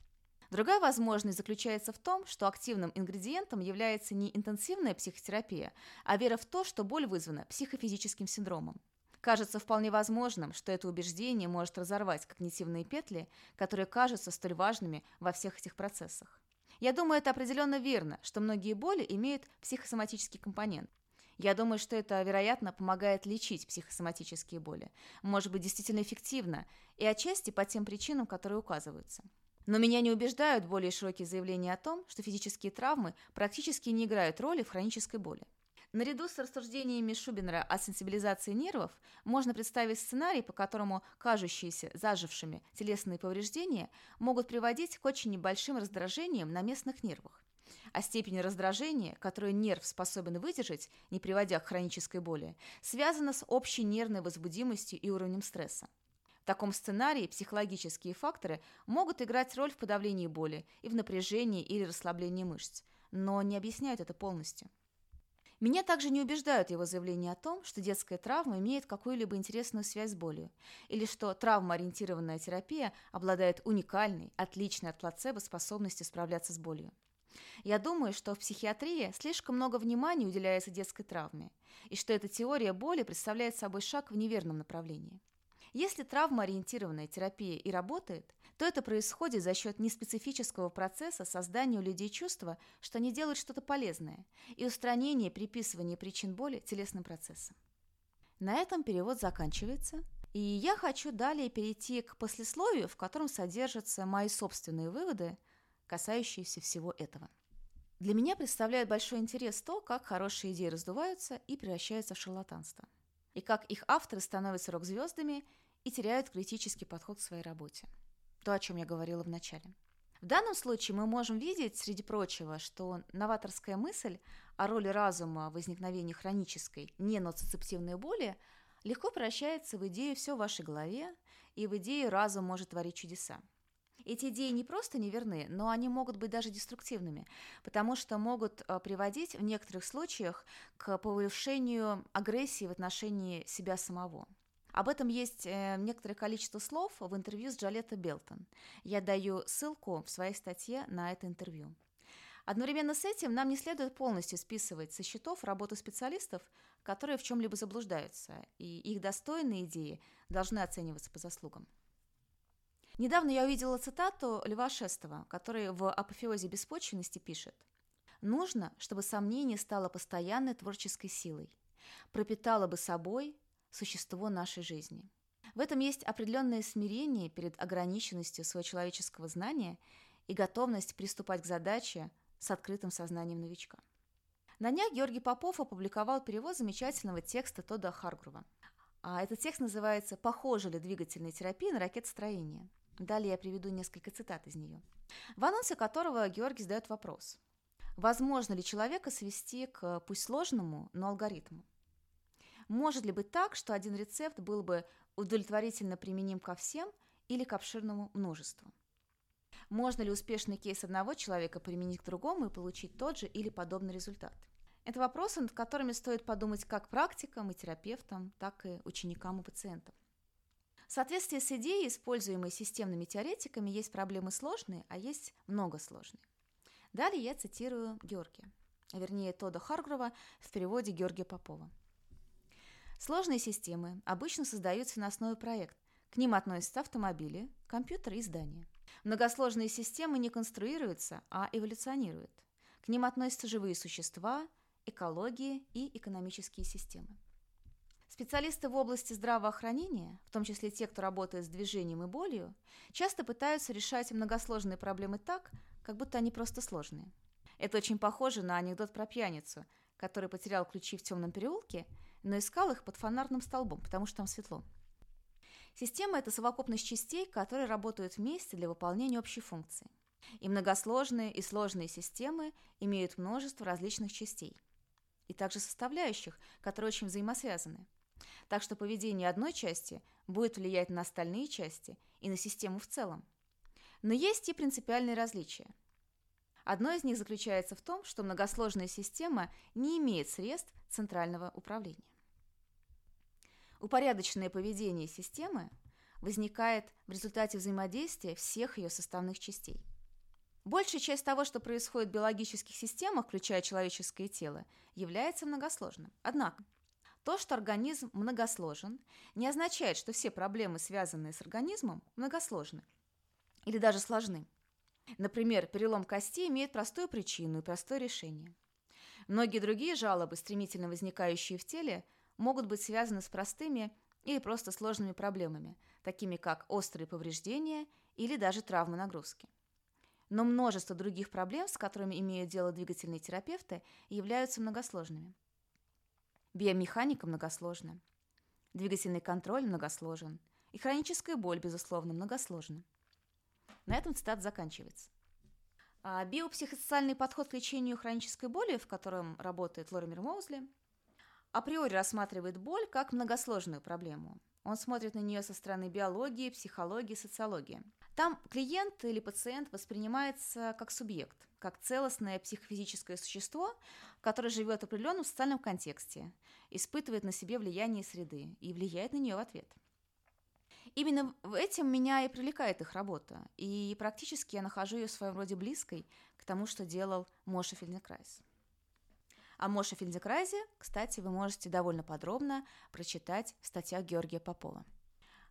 Другая возможность заключается в том, что активным ингредиентом является не интенсивная психотерапия, а вера в то, что боль вызвана психофизическим синдромом. Кажется вполне возможным, что это убеждение может разорвать когнитивные петли, которые кажутся столь важными во всех этих процессах. Я думаю, это определенно верно, что многие боли имеют психосоматический компонент. Я думаю, что это, вероятно, помогает лечить психосоматические боли. Может быть, действительно эффективно, и отчасти по тем причинам, которые указываются. Но меня не убеждают более широкие заявления о том, что физические травмы практически не играют роли в хронической боли. Наряду с рассуждениями Шубинера о сенсибилизации нервов можно представить сценарий, по которому кажущиеся зажившими телесные повреждения могут приводить к очень небольшим раздражениям на местных нервах. А степень раздражения, которую нерв способен выдержать, не приводя к хронической боли, связана с общей нервной возбудимостью и уровнем стресса. Таком сценарии психологические факторы могут играть роль в подавлении боли и в напряжении или расслаблении мышц, но не объясняют это полностью. Меня также не убеждают его заявления о том, что детская травма имеет какую-либо интересную связь с болью, или что травмоориентированная терапия обладает уникальной, отличной от плацебо способностью справляться с болью. Я думаю, что в психиатрии слишком много внимания уделяется детской травме, и что эта теория боли представляет собой шаг в неверном направлении. Если травмоориентированная терапия и работает, то это происходит за счет неспецифического процесса создания у людей чувства, что они делают что-то полезное, и устранения приписывания причин боли телесным процессам. На этом перевод заканчивается, и я хочу далее перейти к послесловию, в котором содержатся мои собственные выводы, касающиеся всего этого. Для меня представляет большой интерес то, как хорошие идеи раздуваются и превращаются в шарлатанство – и как их авторы становятся рок-звездами и теряют критический подход к своей работе. То, о чем я говорила в начале. В данном случае мы можем видеть, среди прочего, что новаторская мысль о роли разума в возникновении хронической неноцицептивной боли легко превращается в идею «все в вашей голове» и в идею «разум может творить чудеса». Эти идеи не просто неверны, но они могут быть даже деструктивными, потому что могут э, приводить в некоторых случаях к повышению агрессии в отношении себя самого. Об этом есть э, некоторое количество слов в интервью с Джалетто Белтон. Я даю ссылку в своей статье на это интервью. Одновременно с этим нам не следует полностью списывать со счетов работу специалистов, которые в чем-либо заблуждаются, и их достойные идеи должны оцениваться по заслугам. Недавно я увидела цитату Льва Шестова, который в «Апофеозе беспочвенности» пишет «Нужно, чтобы сомнение стало постоянной творческой силой, пропитало бы собой существо нашей жизни». В этом есть определенное смирение перед ограниченностью своего человеческого знания и готовность приступать к задаче с открытым сознанием новичка. На днях Георгий Попов опубликовал перевод замечательного текста Тода Харгрува. А этот текст называется «Похожа ли двигательная терапия на ракетостроение?». Далее я приведу несколько цитат из нее. В анонсе которого Георгий задает вопрос. Возможно ли человека свести к пусть сложному, но алгоритму? Может ли быть так, что один рецепт был бы удовлетворительно применим ко всем или к обширному множеству? Можно ли успешный кейс одного человека применить к другому и получить тот же или подобный результат? Это вопросы, над которыми стоит подумать как практикам и терапевтам, так и ученикам и пациентам. В соответствии с идеей, используемой системными теоретиками, есть проблемы сложные, а есть многосложные. Далее я цитирую Георгия, вернее Тода Харгрова в переводе Георгия Попова. Сложные системы обычно создаются на основе проекта. К ним относятся автомобили, компьютеры и здания. Многосложные системы не конструируются, а эволюционируют. К ним относятся живые существа, экологии и экономические системы. Специалисты в области здравоохранения, в том числе те, кто работает с движением и болью, часто пытаются решать многосложные проблемы так, как будто они просто сложные. Это очень похоже на анекдот про пьяницу, который потерял ключи в темном переулке, но искал их под фонарным столбом, потому что там светло. Система – это совокупность частей, которые работают вместе для выполнения общей функции. И многосложные и сложные системы имеют множество различных частей. И также составляющих, которые очень взаимосвязаны – так что поведение одной части будет влиять на остальные части и на систему в целом. Но есть и принципиальные различия. Одно из них заключается в том, что многосложная система не имеет средств центрального управления. Упорядоченное поведение системы возникает в результате взаимодействия всех ее составных частей. Большая часть того, что происходит в биологических системах, включая человеческое тело, является многосложным. Однако, то, что организм многосложен, не означает, что все проблемы, связанные с организмом, многосложны или даже сложны. Например, перелом кости имеет простую причину и простое решение. Многие другие жалобы, стремительно возникающие в теле, могут быть связаны с простыми или просто сложными проблемами, такими как острые повреждения или даже травмы нагрузки. Но множество других проблем, с которыми имеют дело двигательные терапевты, являются многосложными. Биомеханика многосложна. Двигательный контроль многосложен. И хроническая боль, безусловно, многосложна. На этом цитат заканчивается. А биопсихосоциальный подход к лечению хронической боли, в котором работает Лоример Моузли, априори рассматривает боль как многосложную проблему. Он смотрит на нее со стороны биологии, психологии, социологии. Там клиент или пациент воспринимается как субъект, как целостное психофизическое существо, которое живет в определенном социальном контексте, испытывает на себе влияние среды и влияет на нее в ответ. Именно этим меня и привлекает их работа, и практически я нахожу ее в своем роде близкой к тому, что делал Моша Фельденкрайс. О Моше Фельденкрайзе, кстати, вы можете довольно подробно прочитать в статьях Георгия Попова.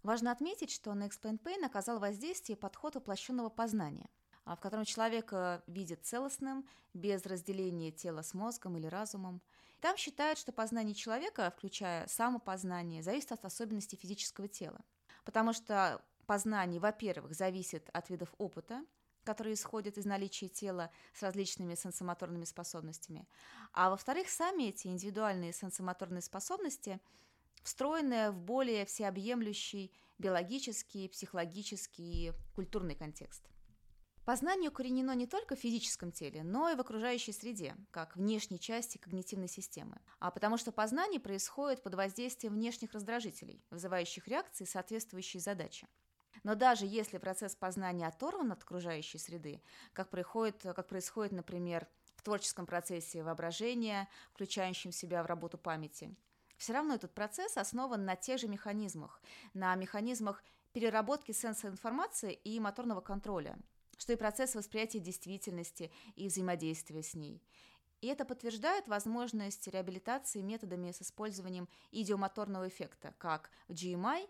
Важно отметить, что на Explain Pain оказал воздействие подход воплощенного познания. А, в котором человек видит целостным, без разделения тела с мозгом или разумом. Там считают, что познание человека, включая самопознание, зависит от особенностей физического тела. Потому что познание, во-первых, зависит от видов опыта, которые исходят из наличия тела с различными сенсомоторными способностями. А во-вторых, сами эти индивидуальные сенсомоторные способности встроены в более всеобъемлющий биологический, психологический, культурный контекст – Познание укоренено не только в физическом теле, но и в окружающей среде, как внешней части когнитивной системы. А потому что познание происходит под воздействием внешних раздражителей, вызывающих реакции, соответствующие задаче. Но даже если процесс познания оторван от окружающей среды, как происходит, как происходит, например, в творческом процессе воображения, включающем себя в работу памяти, все равно этот процесс основан на тех же механизмах, на механизмах переработки сенсора информации и моторного контроля, что и процесс восприятия действительности и взаимодействия с ней. И это подтверждает возможность реабилитации методами с использованием идиомоторного эффекта, как в GMI,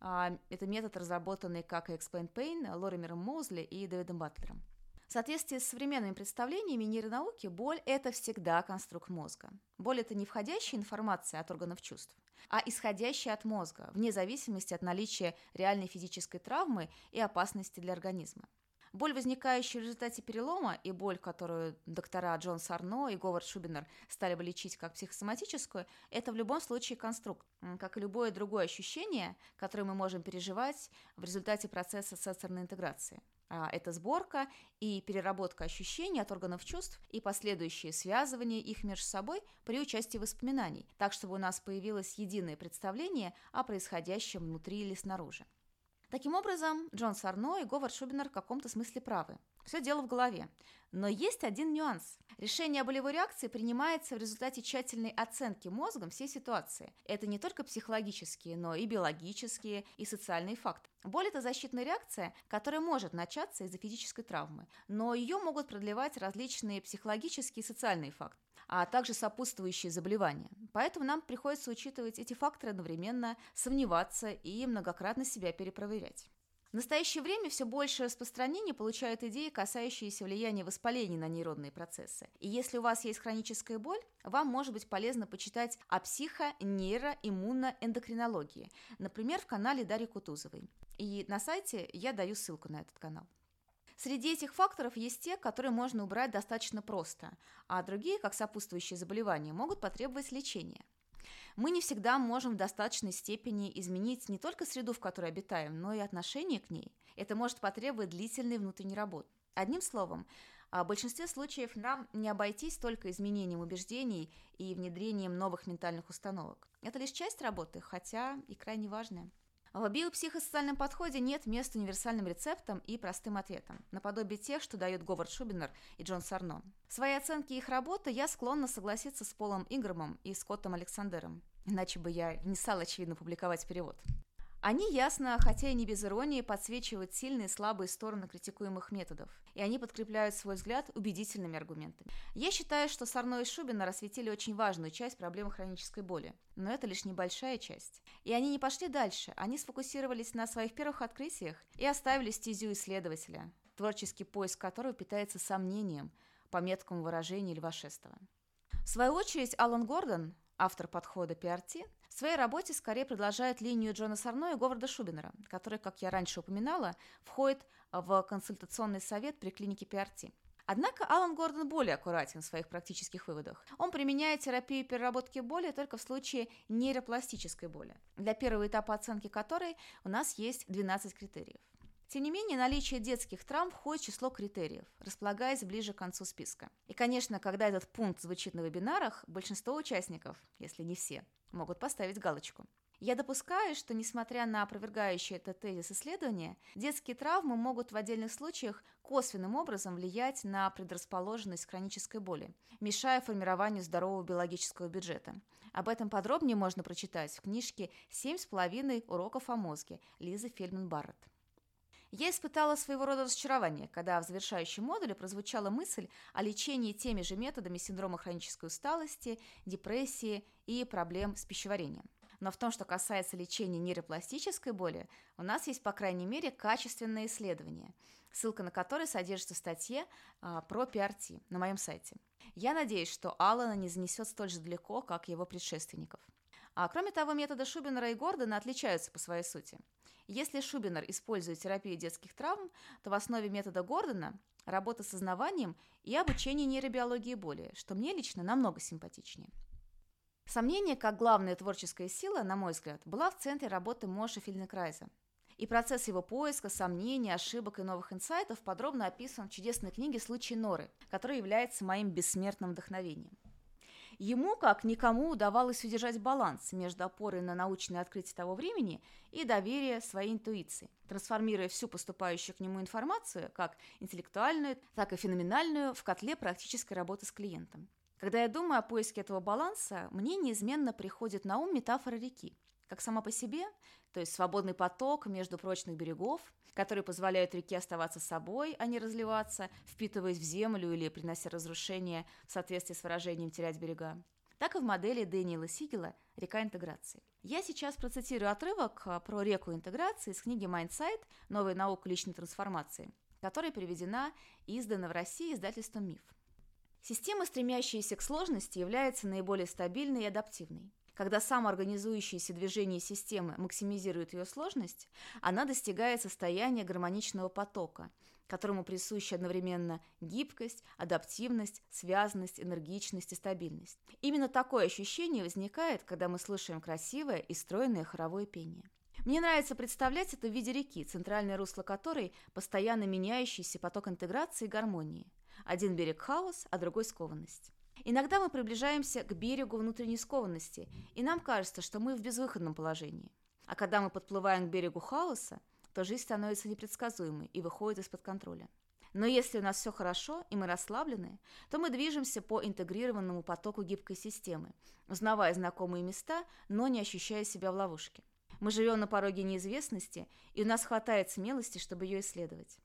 а, это метод, разработанный как Explain Pain Лоримером Моузли и Дэвидом Батлером. В соответствии с современными представлениями нейронауки, боль – это всегда конструкт мозга. Боль – это не входящая информация от органов чувств, а исходящая от мозга, вне зависимости от наличия реальной физической травмы и опасности для организма. Боль, возникающая в результате перелома, и боль, которую доктора Джон Сарно и Говард Шубинер стали бы лечить как психосоматическую, это в любом случае конструкт, как и любое другое ощущение, которое мы можем переживать в результате процесса сенсорной интеграции. А, это сборка и переработка ощущений от органов чувств и последующее связывание их между собой при участии воспоминаний, так чтобы у нас появилось единое представление о происходящем внутри или снаружи. Таким образом, Джон Сарно и Говард Шубинер в каком-то смысле правы. Все дело в голове. Но есть один нюанс. Решение о болевой реакции принимается в результате тщательной оценки мозгом всей ситуации. Это не только психологические, но и биологические и социальные факторы. Боль – это защитная реакция, которая может начаться из-за физической травмы, но ее могут продлевать различные психологические и социальные факторы а также сопутствующие заболевания. Поэтому нам приходится учитывать эти факторы одновременно, сомневаться и многократно себя перепроверять. В настоящее время все большее распространение получают идеи, касающиеся влияния воспаления на нейронные процессы. И если у вас есть хроническая боль, вам может быть полезно почитать о психо-, нейро-, иммуно-эндокринологии, например, в канале Дарьи Кутузовой. И на сайте я даю ссылку на этот канал. Среди этих факторов есть те, которые можно убрать достаточно просто, а другие, как сопутствующие заболевания, могут потребовать лечения. Мы не всегда можем в достаточной степени изменить не только среду, в которой обитаем, но и отношение к ней. Это может потребовать длительной внутренней работы. Одним словом, в большинстве случаев нам не обойтись только изменением убеждений и внедрением новых ментальных установок. Это лишь часть работы, хотя и крайне важная. В биопсихосоциальном подходе нет места универсальным рецептам и простым ответам, наподобие тех, что дают Говард Шубинер и Джон Сарно. В своей оценке их работы я склонна согласиться с Полом Инграмом и Скоттом Александером, иначе бы я не стала, очевидно, публиковать перевод. Они ясно, хотя и не без иронии, подсвечивают сильные и слабые стороны критикуемых методов, и они подкрепляют свой взгляд убедительными аргументами. Я считаю, что Сарно и Шубина рассветили очень важную часть проблемы хронической боли, но это лишь небольшая часть. И они не пошли дальше, они сфокусировались на своих первых открытиях и оставили стезю исследователя, творческий поиск которого питается сомнением, по меткому выражению Льва Шестова. В свою очередь, Алан Гордон, автор подхода PRT, в своей работе скорее продолжает линию Джона Сарно и Говарда Шубинера, который, как я раньше упоминала, входит в консультационный совет при клинике PRT. Однако Алан Гордон более аккуратен в своих практических выводах. Он применяет терапию переработки боли только в случае нейропластической боли, для первого этапа оценки которой у нас есть 12 критериев. Тем не менее, наличие детских травм входит в число критериев, располагаясь ближе к концу списка. И, конечно, когда этот пункт звучит на вебинарах, большинство участников, если не все, могут поставить галочку. Я допускаю, что, несмотря на опровергающие этот тезис исследования, детские травмы могут в отдельных случаях косвенным образом влиять на предрасположенность к хронической боли, мешая формированию здорового биологического бюджета. Об этом подробнее можно прочитать в книжке «Семь с половиной уроков о мозге» Лизы Фельдман-Барретт. Я испытала своего рода разочарование, когда в завершающем модуле прозвучала мысль о лечении теми же методами синдрома хронической усталости, депрессии и проблем с пищеварением. Но в том, что касается лечения нейропластической боли, у нас есть, по крайней мере, качественное исследование, ссылка на которое содержится в статье а, про PRT на моем сайте. Я надеюсь, что Аллана не занесет столь же далеко, как его предшественников. А кроме того, методы Шубинера и Гордона отличаются по своей сути. Если Шубинер использует терапию детских травм, то в основе метода Гордона работа с сознаванием и обучение нейробиологии боли, что мне лично намного симпатичнее. Сомнение, как главная творческая сила, на мой взгляд, была в центре работы Моша Фельденкрайза. И процесс его поиска, сомнений, ошибок и новых инсайтов подробно описан в чудесной книге «Случай Норы», которая является моим бессмертным вдохновением. Ему, как никому, удавалось удержать баланс между опорой на научные открытия того времени и доверие своей интуиции, трансформируя всю поступающую к нему информацию, как интеллектуальную, так и феноменальную, в котле практической работы с клиентом. Когда я думаю о поиске этого баланса, мне неизменно приходит на ум метафора реки, как сама по себе, то есть свободный поток между прочных берегов, которые позволяют реке оставаться собой, а не разливаться, впитываясь в землю или принося разрушение в соответствии с выражением «терять берега», так и в модели Дэниела Сигела «Река интеграции». Я сейчас процитирую отрывок а, про реку интеграции из книги «Майндсайт. Новая наука личной трансформации», которая переведена и издана в России издательством «Миф». Система, стремящаяся к сложности, является наиболее стабильной и адаптивной. Когда самоорганизующееся движение системы максимизирует ее сложность, она достигает состояния гармоничного потока, которому присущи одновременно гибкость, адаптивность, связанность, энергичность и стабильность. Именно такое ощущение возникает, когда мы слышим красивое и стройное хоровое пение. Мне нравится представлять это в виде реки, центральное русло которой – постоянно меняющийся поток интеграции и гармонии. Один берег – хаос, а другой – скованность. Иногда мы приближаемся к берегу внутренней скованности, и нам кажется, что мы в безвыходном положении. А когда мы подплываем к берегу хаоса, то жизнь становится непредсказуемой и выходит из-под контроля. Но если у нас все хорошо и мы расслаблены, то мы движемся по интегрированному потоку гибкой системы, узнавая знакомые места, но не ощущая себя в ловушке. Мы живем на пороге неизвестности, и у нас хватает смелости, чтобы ее исследовать.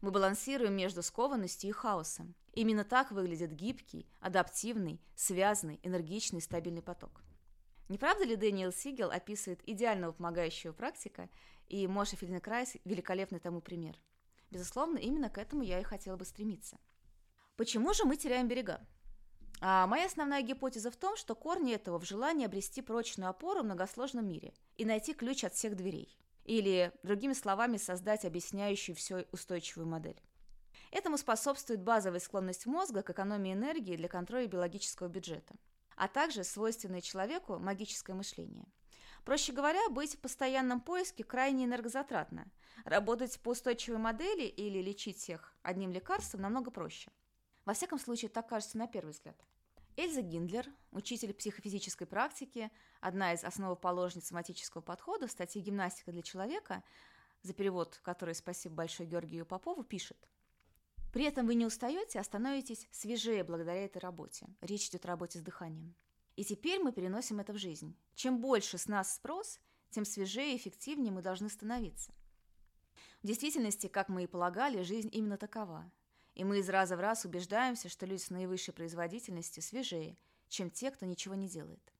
Мы балансируем между скованностью и хаосом. Именно так выглядит гибкий, адаптивный, связанный, энергичный, стабильный поток. Не правда ли Дэниел Сигел описывает идеального помогающего практика, и Моша Фельденкрайс – великолепный тому пример? Безусловно, именно к этому я и хотела бы стремиться. Почему же мы теряем берега? А моя основная гипотеза в том, что корни этого в желании обрести прочную опору в многосложном мире и найти ключ от всех дверей. Или, другими словами, создать объясняющую все устойчивую модель. Этому способствует базовая склонность мозга к экономии энергии для контроля биологического бюджета, а также свойственное человеку магическое мышление. Проще говоря, быть в постоянном поиске крайне энергозатратно. Работать по устойчивой модели или лечить всех одним лекарством намного проще. Во всяком случае, так кажется на первый взгляд. Эльза Гиндлер, учитель психофизической практики, одна из основоположниц соматического подхода в статье «Гимнастика для человека», за перевод который спасибо большое Георгию Попову, пишет – при этом вы не устаете, а становитесь свежее благодаря этой работе. Речь идет о работе с дыханием. И теперь мы переносим это в жизнь. Чем больше с нас спрос, тем свежее и эффективнее мы должны становиться. В действительности, как мы и полагали, жизнь именно такова. И мы из раза в раз убеждаемся, что люди с наивысшей производительностью свежее, чем те, кто ничего не делает.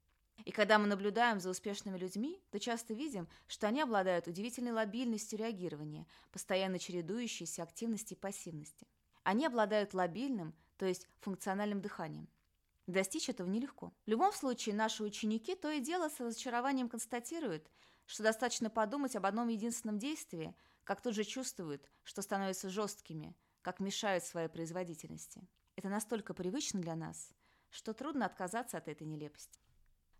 И когда мы наблюдаем за успешными людьми, то часто видим, что они обладают удивительной лобильностью реагирования, постоянно чередующейся активности и пассивности – они обладают лобильным, то есть функциональным дыханием. Достичь этого нелегко. В любом случае, наши ученики то и дело с разочарованием констатируют, что достаточно подумать об одном единственном действии, как тут же чувствуют, что становятся жесткими, как мешают своей производительности. Это настолько привычно для нас, что трудно отказаться от этой нелепости.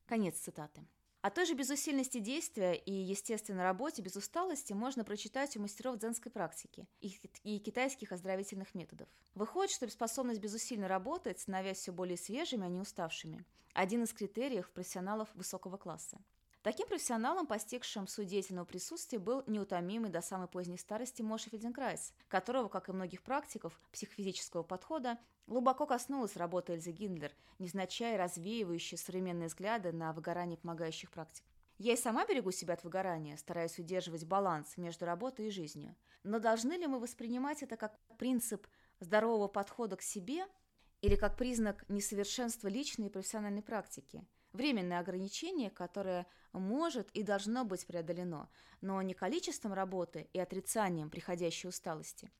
Конец цитаты. О той же безусильности действия и естественной работе без усталости можно прочитать у мастеров дзенской практики и китайских оздоровительных методов. Выходит, что способность безусильно работать, становясь все более свежими, а не уставшими – один из критериев профессионалов высокого класса. Таким профессионалом, постигшим суть деятельного присутствия, был неутомимый до самой поздней старости Моша Фельденкрайс, которого, как и многих практиков психофизического подхода, глубоко коснулась работа Эльзы Гиндлер, невзначай развеивающая современные взгляды на выгорание помогающих практик. Я и сама берегу себя от выгорания, стараясь удерживать баланс между работой и жизнью. Но должны ли мы воспринимать это как принцип здорового подхода к себе или как признак несовершенства личной и профессиональной практики – временное ограничение, которое может и должно быть преодолено, но не количеством работы и отрицанием приходящей усталости,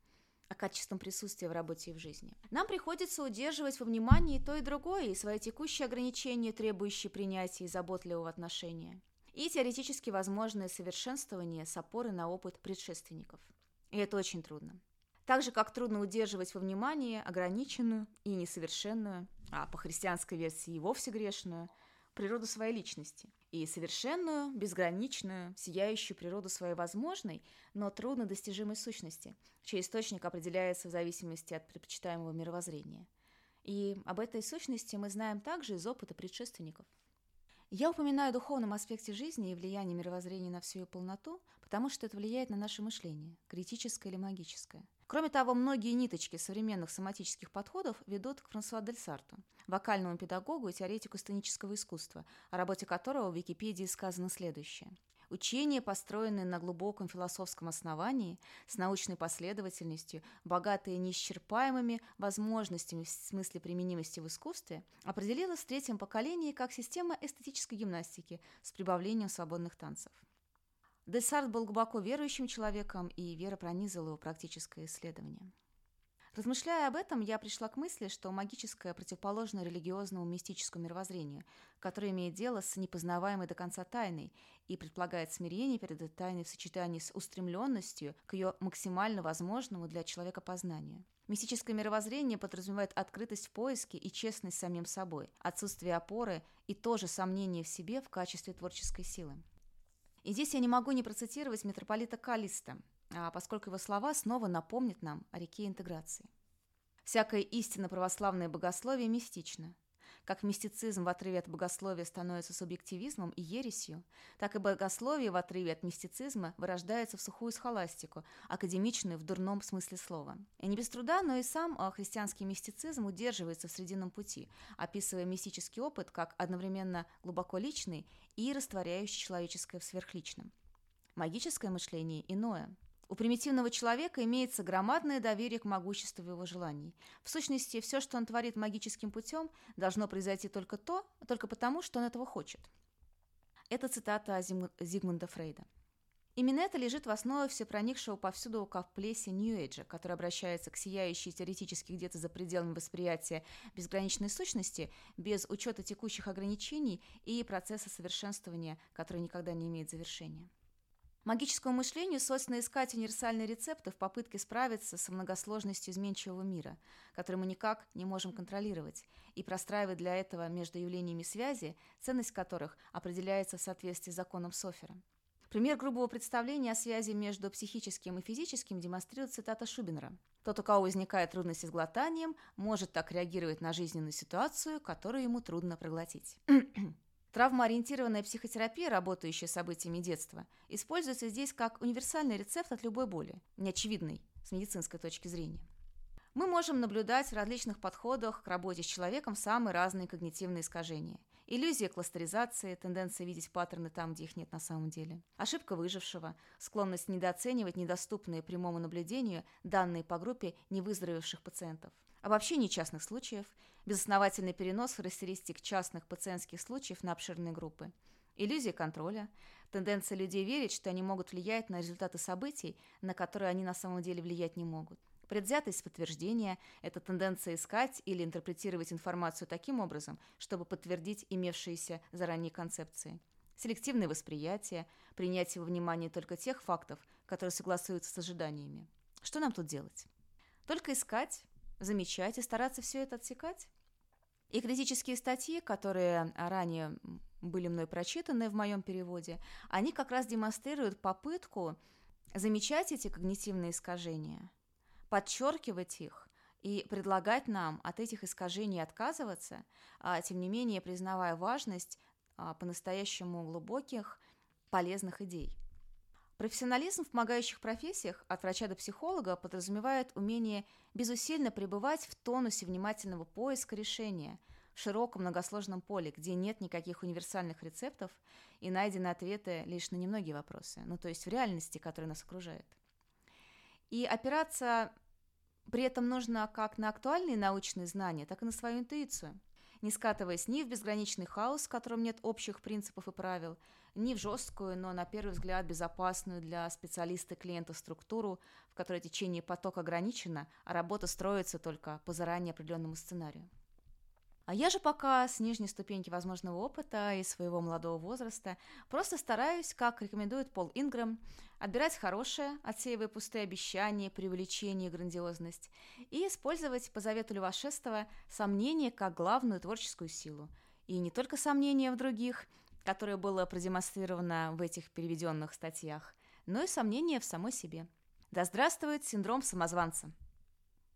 а качеством присутствия в работе и в жизни. Нам приходится удерживать во внимании то и другое, и свои текущие ограничения, требующие принятия и заботливого отношения, и теоретически возможное совершенствование с опорой на опыт предшественников. И это очень трудно. Так же, как трудно удерживать во внимании ограниченную и несовершенную, а по христианской версии и вовсе грешную – природу своей личности и совершенную, безграничную, сияющую природу своей возможной, но трудно достижимой сущности, чей источник определяется в зависимости от предпочитаемого мировоззрения. И об этой сущности мы знаем также из опыта предшественников. Я упоминаю о духовном аспекте жизни и влиянии мировоззрения на всю ее полноту, потому что это влияет на наше мышление, критическое или магическое – Кроме того, многие ниточки современных соматических подходов ведут к Франсуа Дель Сарту, вокальному педагогу и теоретику сценического искусства, о работе которого в Википедии сказано следующее. Учение, построенное на глубоком философском основании, с научной последовательностью, богатое неисчерпаемыми возможностями в смысле применимости в искусстве, определилось в третьем поколении как система эстетической гимнастики с прибавлением свободных танцев. Десарт был глубоко верующим человеком, и вера пронизала его практическое исследование. Размышляя об этом, я пришла к мысли, что магическое противоположно религиозному мистическому мировоззрению, которое имеет дело с непознаваемой до конца тайной и предполагает смирение перед этой тайной в сочетании с устремленностью к ее максимально возможному для человека познанию. Мистическое мировоззрение подразумевает открытость в поиске и честность с самим собой, отсутствие опоры и тоже сомнение в себе в качестве творческой силы. И здесь я не могу не процитировать митрополита Калиста, а поскольку его слова снова напомнят нам о реке интеграции. Всякое истинно православное богословие мистично. Как мистицизм в отрыве от богословия становится субъективизмом и ересью, так и богословие в отрыве от мистицизма вырождается в сухую схоластику, академичную в дурном смысле слова. И не без труда, но и сам а, христианский мистицизм удерживается в срединном пути, описывая мистический опыт как одновременно глубоко личный и растворяющий человеческое в сверхличном. Магическое мышление иное – у примитивного человека имеется громадное доверие к могуществу его желаний. В сущности, все, что он творит магическим путем, должно произойти только то, только потому, что он этого хочет. Это цитата Зигмунда Фрейда. Именно это лежит в основе всепроникшего повсюду плесе Нью-Эйджа, который обращается к сияющей теоретически где-то за пределами восприятия безграничной сущности, без учета текущих ограничений и процесса совершенствования, который никогда не имеет завершения. Магическому мышлению свойственно искать универсальные рецепты в попытке справиться с многосложностью изменчивого мира, который мы никак не можем контролировать, и простраивать для этого между явлениями связи, ценность которых определяется в соответствии с законом Софера. Пример грубого представления о связи между психическим и физическим демонстрирует цитата Шубинера. «Тот, у кого возникает трудности с глотанием, может так реагировать на жизненную ситуацию, которую ему трудно проглотить». Травмоориентированная психотерапия, работающая с событиями детства, используется здесь как универсальный рецепт от любой боли, неочевидный с медицинской точки зрения. Мы можем наблюдать в различных подходах к работе с человеком самые разные когнитивные искажения. Иллюзия кластеризации, тенденция видеть паттерны там, где их нет на самом деле. Ошибка выжившего, склонность недооценивать недоступные прямому наблюдению данные по группе невыздоровевших пациентов. Обобщение частных случаев, безосновательный перенос характеристик частных пациентских случаев на обширные группы. Иллюзия контроля, тенденция людей верить, что они могут влиять на результаты событий, на которые они на самом деле влиять не могут. Предвзятость подтверждения – это тенденция искать или интерпретировать информацию таким образом, чтобы подтвердить имевшиеся заранее концепции. Селективное восприятие – принятие во внимание только тех фактов, которые согласуются с ожиданиями. Что нам тут делать? Только искать, замечать и стараться все это отсекать? И критические статьи, которые ранее были мной прочитаны в моем переводе, они как раз демонстрируют попытку замечать эти когнитивные искажения – подчеркивать их и предлагать нам от этих искажений отказываться, а, тем не менее признавая важность а, по-настоящему глубоких, полезных идей. Профессионализм в помогающих профессиях от врача до психолога подразумевает умение безусильно пребывать в тонусе внимательного поиска решения в широком многосложном поле, где нет никаких универсальных рецептов и найдены ответы лишь на немногие вопросы, ну то есть в реальности, которая нас окружает. И опираться при этом нужно как на актуальные научные знания, так и на свою интуицию, не скатываясь ни в безграничный хаос, в котором нет общих принципов и правил, ни в жесткую, но на первый взгляд безопасную для специалиста клиента структуру, в которой течение потока ограничено, а работа строится только по заранее определенному сценарию. А я же пока с нижней ступеньки возможного опыта и своего молодого возраста просто стараюсь, как рекомендует Пол Ингрэм, отбирать хорошее, отсеивая пустые обещания, преувеличение и грандиозность, и использовать, по завету Льва Шестого, сомнение как главную творческую силу. И не только сомнения в других, которое было продемонстрировано в этих переведенных статьях, но и сомнения в самой себе. Да здравствует синдром самозванца!